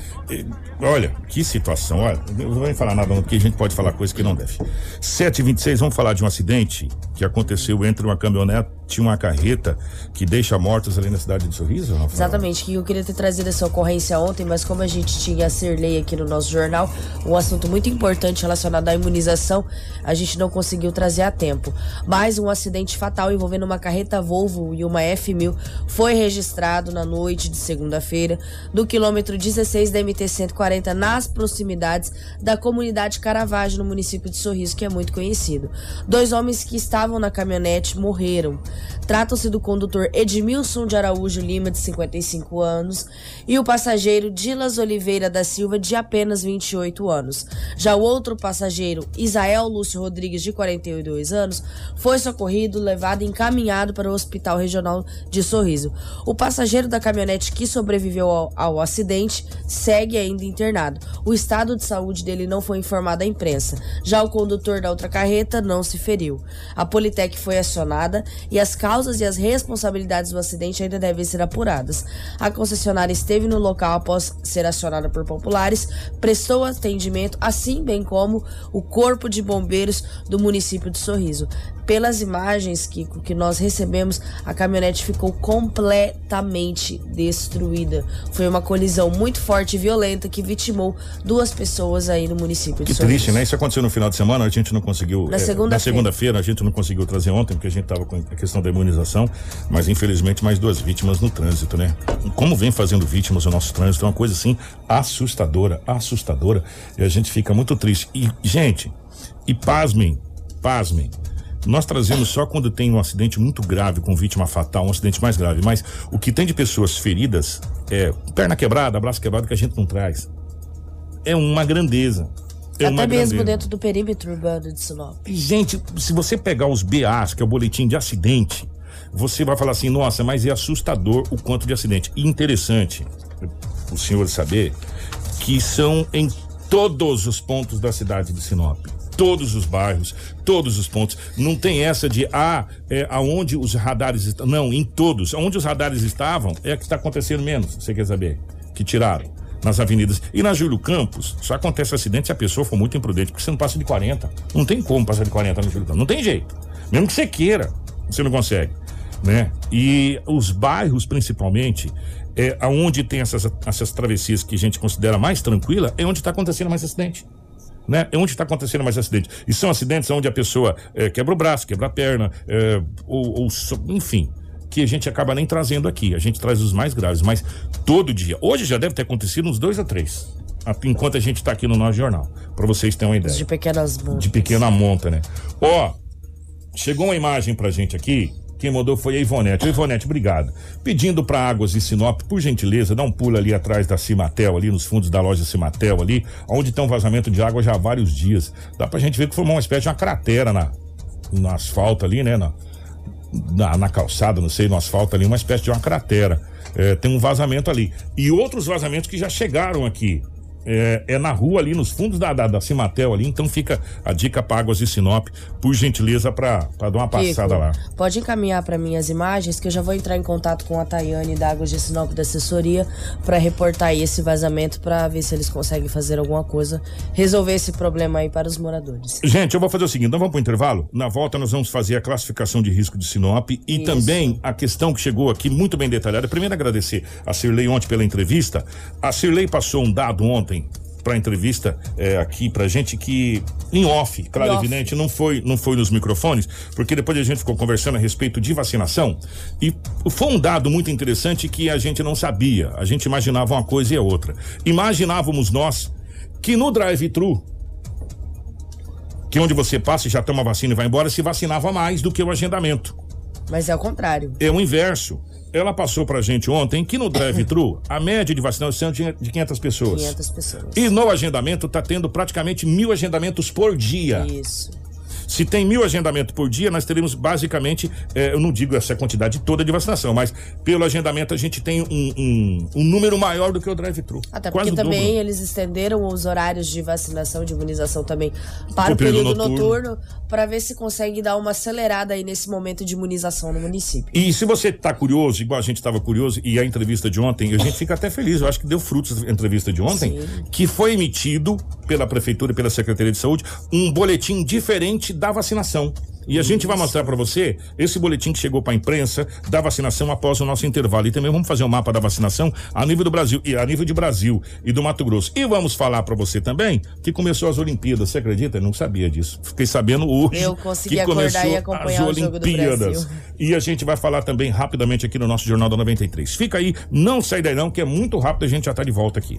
Olha, que situação. Olha, eu não vou nem falar nada, não, porque a gente pode falar coisa que não deve. 7h26, vamos falar de um acidente que aconteceu entre uma caminhonete e uma carreta que deixa mortos ali na cidade de Sorriso, Rafael? Exatamente, que eu queria ter trazido essa ocorrência ontem, mas como a gente tinha a Serlei aqui no nosso jornal, um assunto muito importante relacionado à imunização, a gente não conseguiu trazer a tempo. Mais um acidente fatal envolvendo uma carreta Volvo e uma F1000 foi registrado na noite de segunda-feira no quilômetro 16 da MT-140 nas proximidades da comunidade Caravaggio, no município de Sorriso, que é muito conhecido. Dois homens que estavam na caminhonete morreram. Tratam-se do condutor Edmilson de Araújo Lima, de 55 anos, e o passageiro Dilas Oliveira da Silva, de apenas 28 anos. Já o outro passageiro, Isael Lúcio Rodrigues, de 42 anos, foi socorrido, levado e encaminhado para o Hospital Regional de Sorriso. O passageiro da caminhonete que sobreviveu ao, ao acidente segue ainda internado. O estado de saúde dele não foi informado à imprensa. Já o condutor da outra carreta não se feriu. A Politec foi acionada e as causas e as responsabilidades do acidente ainda devem ser apuradas. A concessionária esteve no local após ser acionada por populares, prestou atendimento, assim bem como o Corpo de Bombeiros do município de Sorriso. Pelas imagens que, que nós recebemos, a caminhonete ficou completamente destruída. Foi uma colisão muito forte e violenta que vitimou duas pessoas aí no município de Que Sorriso. triste, né? Isso aconteceu no final de semana, a gente não conseguiu. Na eh, segunda-feira. na segunda-feira, a gente não conseguiu trazer ontem, porque a gente estava com a questão da imunização, mas infelizmente mais duas vítimas no trânsito, né? Como vem fazendo vítimas o nosso trânsito, é uma coisa assim assustadora, assustadora, e a gente fica muito triste. E, gente, e pasmem, pasmem. Nós trazemos só quando tem um acidente muito grave com vítima fatal, um acidente mais grave. Mas o que tem de pessoas feridas é perna quebrada, braço quebrado que a gente não traz. É uma grandeza. É Até uma mesmo grandeza. dentro do perímetro urbano de Sinop. Gente, se você pegar os BAs, que é o boletim de acidente, você vai falar assim, nossa, mas é assustador o quanto de acidente. E interessante o senhor saber que são em todos os pontos da cidade de Sinop. Todos os bairros, todos os pontos. Não tem essa de, ah, é, aonde os radares estão. Não, em todos. Onde os radares estavam é que está acontecendo menos, você quer saber? Que tiraram nas avenidas. E na Júlio Campos, só acontece acidente se a pessoa for muito imprudente, porque você não passa de 40. Não tem como passar de 40 na Júlio Campos. Não tem jeito. Mesmo que você queira, você não consegue. Né? E os bairros, principalmente, é, aonde tem essas, essas travessias que a gente considera mais tranquila, é onde está acontecendo mais acidente. Né? É onde está acontecendo mais acidente. E são acidentes onde a pessoa é, quebra o braço, quebra a perna, é, ou, ou enfim, que a gente acaba nem trazendo aqui. A gente traz os mais graves, mas todo dia. Hoje já deve ter acontecido uns dois a três. Enquanto a gente está aqui no nosso jornal. Para vocês terem uma ideia. De pequenas montas. De pequena monta, né? Ó, chegou uma imagem pra gente aqui. Quem mandou foi a Ivonete. Ivonete, obrigado. Pedindo pra Águas e Sinop, por gentileza, dá um pulo ali atrás da Cimatel, ali nos fundos da loja Cimatel, ali, onde tem um vazamento de água já há vários dias. Dá pra gente ver que formou uma espécie de uma cratera na, no asfalto ali, né? Na, na, na calçada, não sei, no asfalto ali, uma espécie de uma cratera. É, tem um vazamento ali. E outros vazamentos que já chegaram aqui. É, é na rua ali, nos fundos da, da, da Cimatel ali, então fica a dica para Águas e Sinop, por gentileza, pra, pra dar uma passada Kiko, lá. Pode encaminhar para mim as imagens que eu já vou entrar em contato com a Tayane da Águas de Sinop da assessoria para reportar aí esse vazamento para ver se eles conseguem fazer alguma coisa, resolver esse problema aí para os moradores. Gente, eu vou fazer o seguinte, nós vamos pro intervalo. Na volta nós vamos fazer a classificação de risco de Sinop e Isso. também a questão que chegou aqui muito bem detalhada. Primeiro agradecer a Cirlei ontem pela entrevista. A Cirlei passou um dado ontem para entrevista é, aqui pra gente que em off, claro Em off. evidente, não foi não foi nos microfones, porque depois a gente ficou conversando a respeito de vacinação e foi um dado muito interessante que a gente não sabia. A gente imaginava uma coisa e a outra. Imaginávamos nós que no drive-thru que onde você passa e já toma vacina e vai embora, se vacinava mais do que o agendamento. Mas é o contrário. É o inverso. Ela passou pra gente ontem que no drive-thru, a média de vacinação é de 500 pessoas. 500 pessoas. E no agendamento tá tendo praticamente mil agendamentos por dia. Isso. Se tem mil agendamentos por dia, nós teremos basicamente, eh, eu não digo essa quantidade toda de vacinação, mas pelo agendamento a gente tem um, um- um número maior do que o drive-thru. Até porque o dobro. também eles estenderam os horários de vacinação, de imunização também para Pro o período período noturno, para ver se consegue dar uma acelerada aí nesse momento de imunização no município. E se você tá curioso, igual a gente estava curioso, e a entrevista de ontem, a gente fica até feliz, eu acho que deu frutos a entrevista de ontem, que foi emitido pela Prefeitura e pela Secretaria de Saúde um boletim diferente da vacinação. E a gente vai mostrar para você esse boletim que chegou para a imprensa da vacinação após o nosso intervalo. E também vamos fazer um mapa da vacinação a nível do Brasil e a nível de Brasil e do Mato Grosso. E vamos falar para você também que começou as Olimpíadas. Você acredita? Eu não sabia disso. Fiquei sabendo hoje. Eu consegui que acordar começou e acompanhar as Olimpíadas. E a gente vai falar também rapidamente aqui no nosso Jornal da 93. Fica aí, não sai daí não, que é muito rápido, a gente já tá de volta aqui.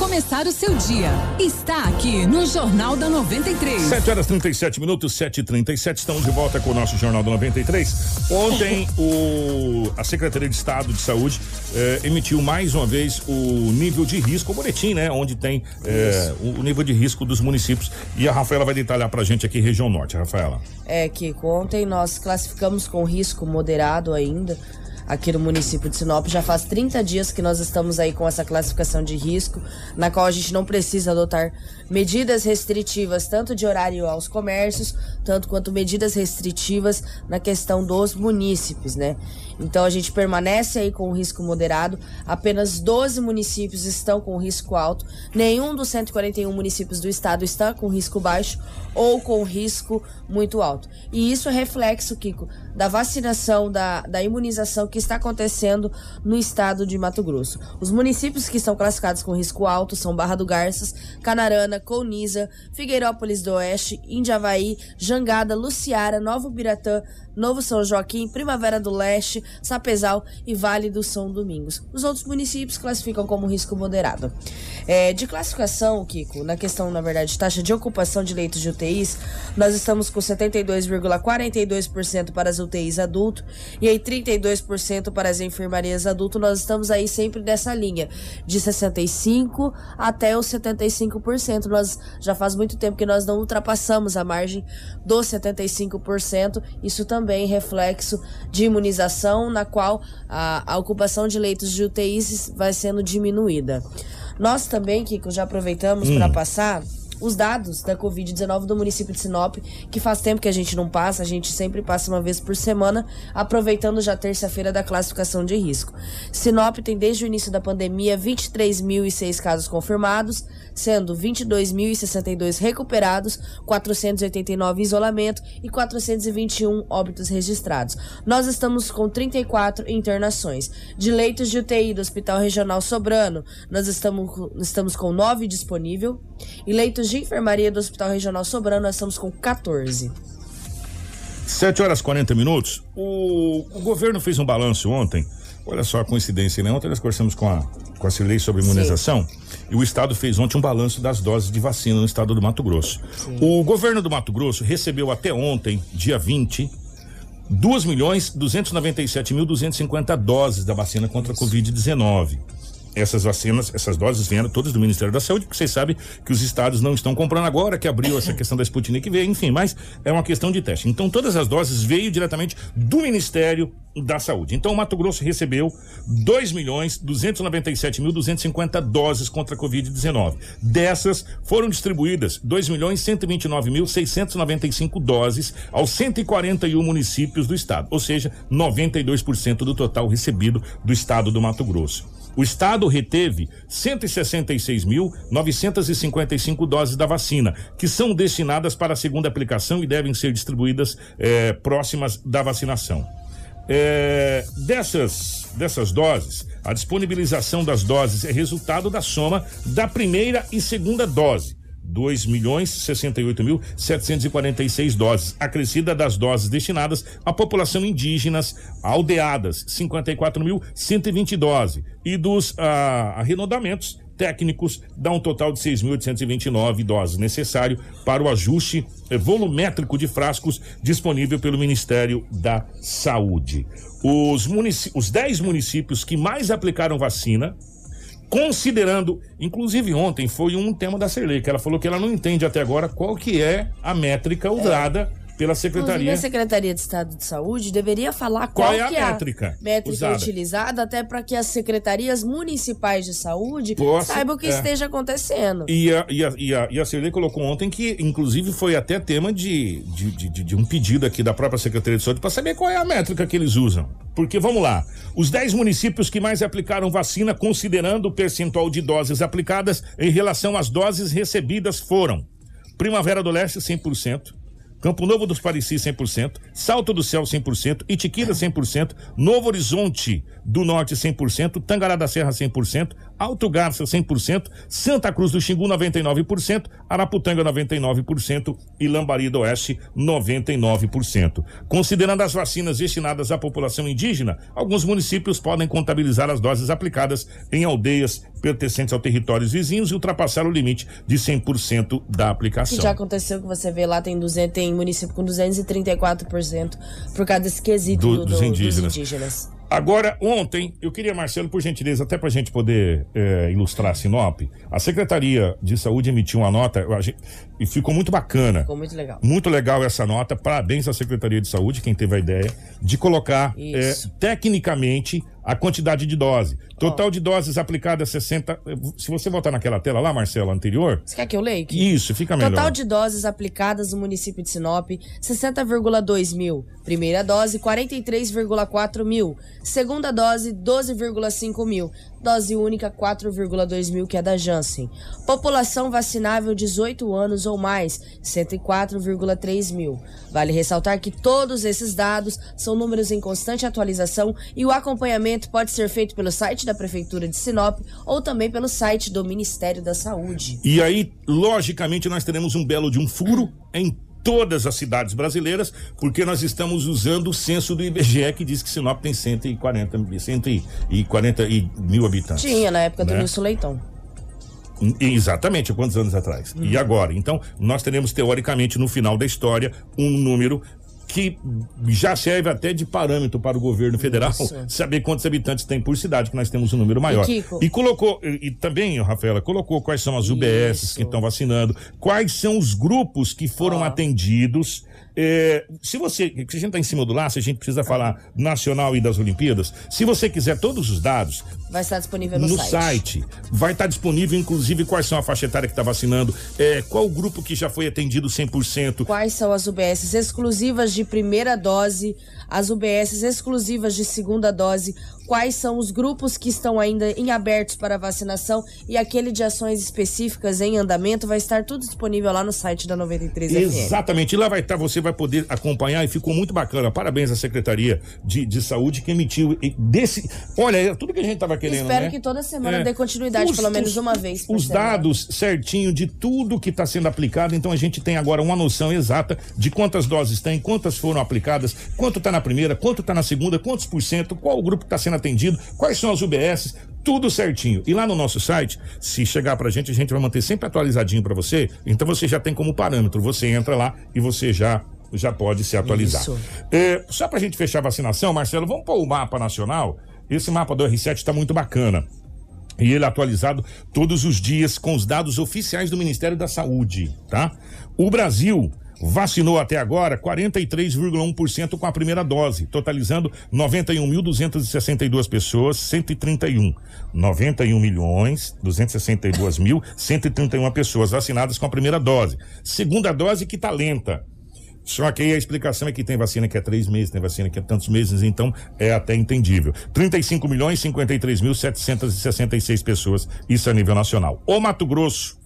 Começar o seu dia, está aqui no Jornal da 93. 7 horas 37 minutos, 7 e 37 Estamos de volta com o nosso Jornal do 93. Ontem, o, a Secretaria de Estado de Saúde eh, emitiu mais uma vez o nível de risco, o boletim, né? Onde tem eh, o, o nível de risco dos municípios. E a Rafaela vai detalhar pra gente aqui, região norte. Rafaela. É, Kiko, ontem nós classificamos com risco moderado ainda aqui no município de Sinop. Já faz 30 dias que nós estamos aí com essa classificação de risco, na qual a gente não precisa adotar medidas restritivas, tanto de horário aos comércios, tanto quanto medidas restritivas na questão dos munícipes, né? Então a gente permanece aí com o risco moderado. Apenas 12 municípios estão com risco alto. Nenhum dos 141 municípios do estado está com risco baixo ou com risco muito alto. E isso é reflexo, Kiko, da vacinação, da, da imunização que está acontecendo no estado de Mato Grosso. Os municípios que estão classificados com risco alto são Barra do Garças, Canarana, Colniza, Figueirópolis do Oeste, Indiavaí, Jangada, Luciara, Novo Biratã, Novo São Joaquim, Primavera do Leste, Sapezal e Vale do São Domingos. Os outros municípios classificam como risco moderado. É, de classificação, Kiko, na questão, na verdade, de taxa de ocupação de leitos de UTIs, nós estamos com 72,42% para as UTIs adulto e aí 32% para as enfermarias adulto. Nós estamos aí sempre nessa linha de 65 até os 75%. Nós já faz muito tempo que nós não ultrapassamos a margem dos 75%. Isso também reflexo de imunização, na qual a, a ocupação de leitos de UTIs vai sendo diminuída. Nós também, Kiko, já aproveitamos Hum. para passar os dados da Covid-19 do município de Sinop, que faz tempo que a gente não passa, a gente sempre passa uma vez por semana, aproveitando já terça-feira da classificação de risco. Sinop tem desde o início da pandemia 23.006 casos confirmados, sendo 22.062 recuperados, 489 em isolamento e 421 óbitos registrados. Nós estamos com 34 internações. De leitos de UTI do Hospital Regional Sobrano, nós estamos, estamos com 9 disponível. E leitos de enfermaria do Hospital Regional Sobrano, nós estamos com 14. 7 horas 40 minutos. O, o governo fez um balanço ontem. Olha só a coincidência, né? Ontem nós conversamos com a, com a Cirlei sobre imunização e o Estado fez ontem um balanço das doses de vacina no estado do Mato Grosso. O governo do Mato Grosso recebeu até ontem, dia 20, 2 milhões 297 mil 250 doses da vacina contra a Covid-19. Essas vacinas, essas doses vieram todas do Ministério da Saúde, porque vocês sabem que os estados não estão comprando agora, que abriu essa questão da Sputnik V, enfim, mas é uma questão de teste. Então, todas as doses veio diretamente do Ministério da Saúde. Então, o Mato Grosso recebeu 2 milhões 297 mil 250 doses contra a Covid-19. Dessas, foram distribuídas 2 milhões 129 mil 695 doses aos 141 municípios do estado, ou seja, 92% do total recebido do estado do Mato Grosso. O estado reteve 166.955 doses da vacina, que são destinadas para a segunda aplicação e devem ser distribuídas eh, próximas da vacinação. É, dessas, dessas doses, a disponibilização das doses é resultado da soma da primeira e segunda dose. 2 milhões 68 mil 746 doses, acrescida das doses destinadas à população indígenas aldeadas, 54 mil 120 doses, e dos ah, arredondamentos técnicos dá um total de 6.829 doses necessário para o ajuste eh, volumétrico de frascos disponível pelo Ministério da Saúde. Os, munici- os 10 municípios que mais aplicaram vacina considerando, inclusive ontem foi um tema da Serlei, que ela falou que ela não entende até agora qual que é a métrica usada pela Inclusive, Secretaria. a Secretaria de Estado de Saúde deveria falar Qual qual, é a métrica métrica usada? utilizada, até para que as secretarias municipais de saúde Possa- saibam o que é. esteja acontecendo. E a, e, a, e, a, e a colocou ontem que, inclusive, foi até tema de, de, de, de- de um pedido aqui da própria Secretaria de Saúde para saber qual é a métrica que eles usam. Porque, vamos lá, os 10 municípios que mais aplicaram vacina, considerando o percentual de doses aplicadas em relação às doses recebidas, foram Primavera do Leste, 100%. Campo Novo dos Pareci, 100%. Salto do Céu, 100%. Itiquira, 100%. Novo Horizonte do Norte, 100%. Tangará da Serra, 100%. Alto Garça, 100%. Santa Cruz do Xingu, 99%. Araputanga, 99%. E Lambari do Oeste, 99%. Considerando as vacinas destinadas à população indígena, alguns municípios podem contabilizar as doses aplicadas em aldeias pertencentes ao territórios vizinhos e ultrapassar o limite de 100% da Que aplicação. já aconteceu que você vê lá, tem, 200, tem município com 234% por causa desse quesito Do- do- dos do- indígenas. indígenas. Agora, ontem, eu queria, Marcelo, por gentileza, até para a gente poder eh, ilustrar a Sinop, a Secretaria de Saúde emitiu uma nota achei- e ficou muito bacana. Ficou muito legal. Muito legal essa nota. Parabéns à Secretaria de Saúde, quem teve a ideia, de colocar Isso. tecnicamente a quantidade de dose. Total de doses aplicadas 60. Se você voltar naquela tela lá, Marcelo, anterior. Você quer que eu leia? aqui? Isso, fica melhor. Total de doses aplicadas no município de Sinop, 60,2 mil. Primeira dose, 43,4 mil. Segunda dose, 12,5 mil. Dose única, 4,2 mil, que é da Janssen. População vacinável 18 anos ou mais, 104,3 mil. Vale ressaltar que todos esses dados são números em constante atualização e o acompanhamento pode ser feito pelo site da Prefeitura de Sinop ou também pelo site do Ministério da Saúde. E aí, logicamente, nós teremos um belo de um furo em todas as cidades brasileiras, porque nós estamos usando o censo do IBGE que diz que Sinop tem 140, mil- 140 e mil habitantes. Tinha na época do né? Nilson Leitão. Exatamente, há quantos anos atrás? E agora? Então, nós teremos, teoricamente, no final da história, um número que já serve até de parâmetro para o governo federal Isso. saber quantos habitantes tem por cidade, que nós temos um número maior. E? E colocou, e, e também, Rafaela, colocou quais são as UBS Isso. que estão vacinando, quais são os grupos que foram Ó. atendidos. É, se você, que a gente está em cima do laço, a gente precisa falar nacional e das Olimpíadas. Se você quiser todos os dados, Vai estar disponível no, no site. site. Vai estar disponível, inclusive, quais são a faixa etária que está vacinando, é, qual o grupo que já foi atendido 100%. Quais são as UBSs exclusivas de primeira dose, as UBSs exclusivas de segunda dose, quais são os grupos que estão ainda em abertos para vacinação e aquele de ações específicas em andamento vai estar tudo disponível lá no site da 93 FM. Exatamente, lá vai estar, você vai poder acompanhar e ficou muito bacana. Parabéns à Secretaria de, de Saúde que emitiu desse. Olha, é tudo que a gente estava querendo. Espero né? que toda semana É. dê continuidade, Os- pelo menos os- uma vez. Os semana. dados certinho de tudo que está sendo aplicado, então a gente tem agora uma noção exata de quantas doses tem, quantas foram aplicadas, quanto está na primeira, quanto está na segunda, quantos por cento, qual o grupo está sendo atendido, quais são as UBS, tudo certinho. E lá no nosso site, se chegar pra gente, a gente vai manter sempre atualizadinho para você. Então você já tem como parâmetro, você entra lá e você já já pode se atualizar. É, só pra gente fechar a vacinação, Marcelo, vamos pôr o mapa nacional. Esse mapa do R7 está muito bacana. E ele é atualizado todos os dias com os dados oficiais do Ministério da Saúde, tá? O Brasil vacinou até agora 43,1% com a primeira dose, totalizando 91.262 pessoas, 131. 91 milhões 262 mil 131 pessoas vacinadas com a primeira dose. Segunda dose que tá lenta. Só que aí a explicação é que tem vacina que é três meses, tem vacina que é tantos meses, então é até entendível. 35 milhões 53 mil 766 pessoas, isso a nível nacional. O Mato Grosso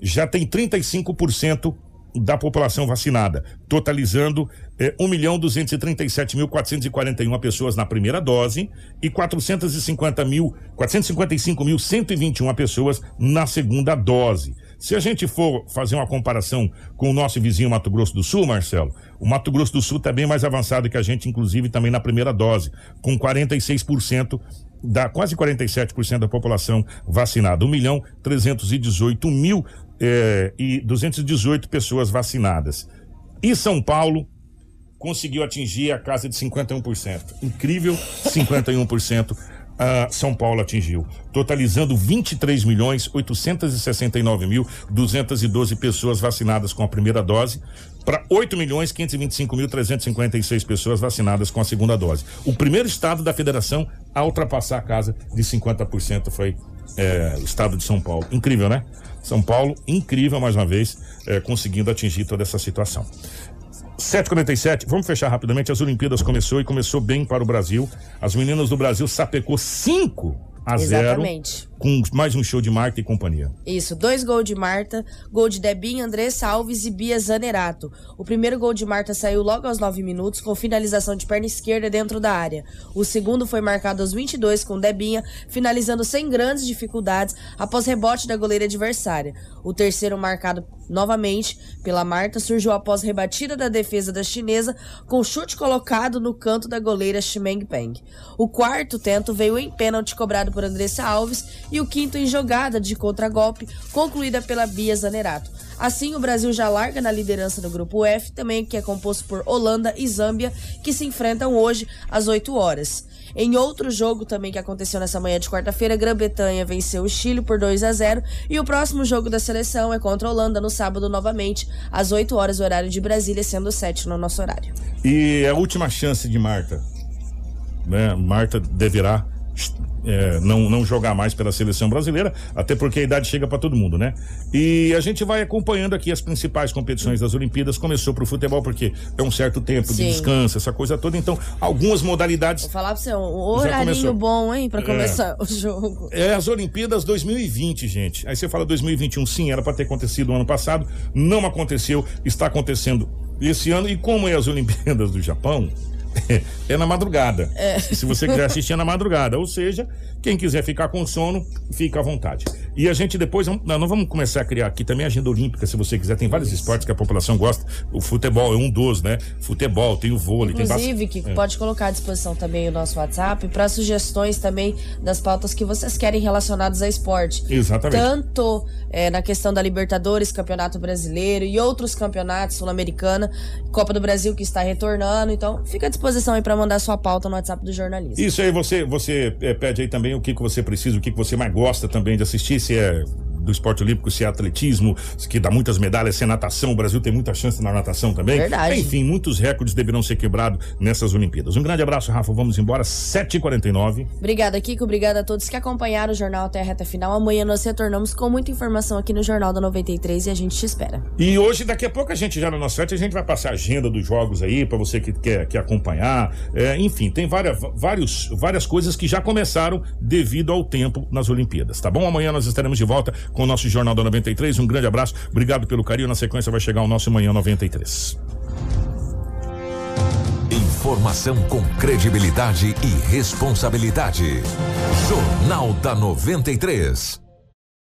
já tem 35% da população vacinada, totalizando eh, 1 milhão 237 mil 441 pessoas na primeira dose e 450 mil 455 mil 121 pessoas na segunda dose. Se a gente for fazer uma comparação com o nosso vizinho Mato Grosso do Sul, Marcelo, o Mato Grosso do Sul está bem mais avançado que a gente, inclusive também na primeira dose, com 46% da quase 47% da população vacinada, 1 milhão 318 mil eh, e 218 pessoas vacinadas. E São Paulo conseguiu atingir a casa de 51%. Incrível, 51%. São Paulo atingiu, totalizando 23 milhões 869 mil 212 pessoas vacinadas com a primeira dose, para 8 milhões 525 mil 356 pessoas vacinadas com a segunda dose. O primeiro estado da federação a ultrapassar a casa de 50% foi é, o estado de São Paulo. Incrível, né? São Paulo, incrível mais uma vez, é, conseguindo atingir toda essa situação. 7h47, vamos fechar rapidamente. As Olimpíadas começou e começou bem para o Brasil. As meninas do Brasil sapecou 5 a Exatamente. Com mais um show de Marta e companhia. Isso, dois gols de Marta, gol de Debinha, Andressa Alves e Bia Zanerato. O primeiro gol de Marta saiu logo aos 9 minutos com finalização de perna esquerda dentro da área. O segundo foi marcado aos 22 com Debinha, finalizando sem grandes dificuldades após rebote da goleira adversária. O terceiro marcado novamente pela Marta surgiu após rebatida da defesa da chinesa com chute colocado no canto da goleira Ximeng Peng. O quarto tento veio em pênalti cobrado por Andressa Alves e o quinto em jogada de contragolpe, concluída pela Bia Zanerato. Assim, o Brasil já larga na liderança do grupo F, também que é composto por Holanda e Zâmbia, que se enfrentam hoje às 8 horas. Em outro jogo também que aconteceu nessa manhã de quarta-feira, Grã-Bretanha venceu o Chile por 2 a 0 e o próximo jogo da seleção é contra a Holanda no sábado novamente, às 8 horas horário de Brasília, sendo 7 no nosso horário. E a última chance de Marta, né? Marta deverá é, não, não jogar mais pela seleção brasileira, até porque a idade chega para todo mundo, né? E a gente vai acompanhando aqui as principais competições das Olimpíadas. Começou pro futebol porque é um certo tempo Sim. de descanso, essa coisa toda. Então, algumas modalidades. Vou falar pra você, um horarinho bom, hein, pra É. começar o jogo. É as Olimpíadas 2020, gente. Aí você fala 2021, sim, era para ter acontecido no ano passado, não aconteceu, está acontecendo esse ano. E como é as Olimpíadas do Japão? É na madrugada. É. Se você quiser assistir é na madrugada. Ou seja, quem quiser ficar com sono, fica à vontade. E a gente depois, vamos- nós vamos começar a criar aqui também a agenda olímpica, se você quiser. Tem vários esportes que a população gosta. O futebol é um dos, né? Futebol, tem o vôlei, tem Inclusive, que pode colocar à disposição também o nosso WhatsApp para sugestões também das pautas que vocês querem relacionadas a esporte. Exatamente. Tanto eh, na questão da Libertadores, Campeonato Brasileiro e outros campeonatos sul-americana, Copa do Brasil que está retornando. Então, fica à disposição aí para mandar sua pauta no WhatsApp do jornalista. Isso aí, você, você é, pede aí também o que, que você precisa, o que, que você mais gosta também de assistir, se é do esporte olímpico, se é atletismo, que dá muitas medalhas, se é natação, o Brasil tem muita chance na natação também. Verdade. Enfim, muitos recordes deverão ser quebrados nessas Olimpíadas. Um grande abraço, Rafa, vamos embora, 7h49. Obrigada, Kiko. Obrigada a todos que acompanharam o Jornal até a reta final. Amanhã nós retornamos com muita informação aqui no Jornal da 93 e a gente te espera. E hoje, daqui a pouco, a gente já no nosso site, a gente vai passar a agenda dos jogos aí, para você que quer, quer acompanhar. É, enfim, tem várias, vários, várias coisas que já começaram devido ao tempo nas Olimpíadas, tá bom? Amanhã nós estaremos de volta com o nosso Jornal da 93. Um grande abraço, obrigado pelo carinho. Na sequência vai chegar o nosso Manhã 93. Informação com credibilidade e responsabilidade. Jornal da 93.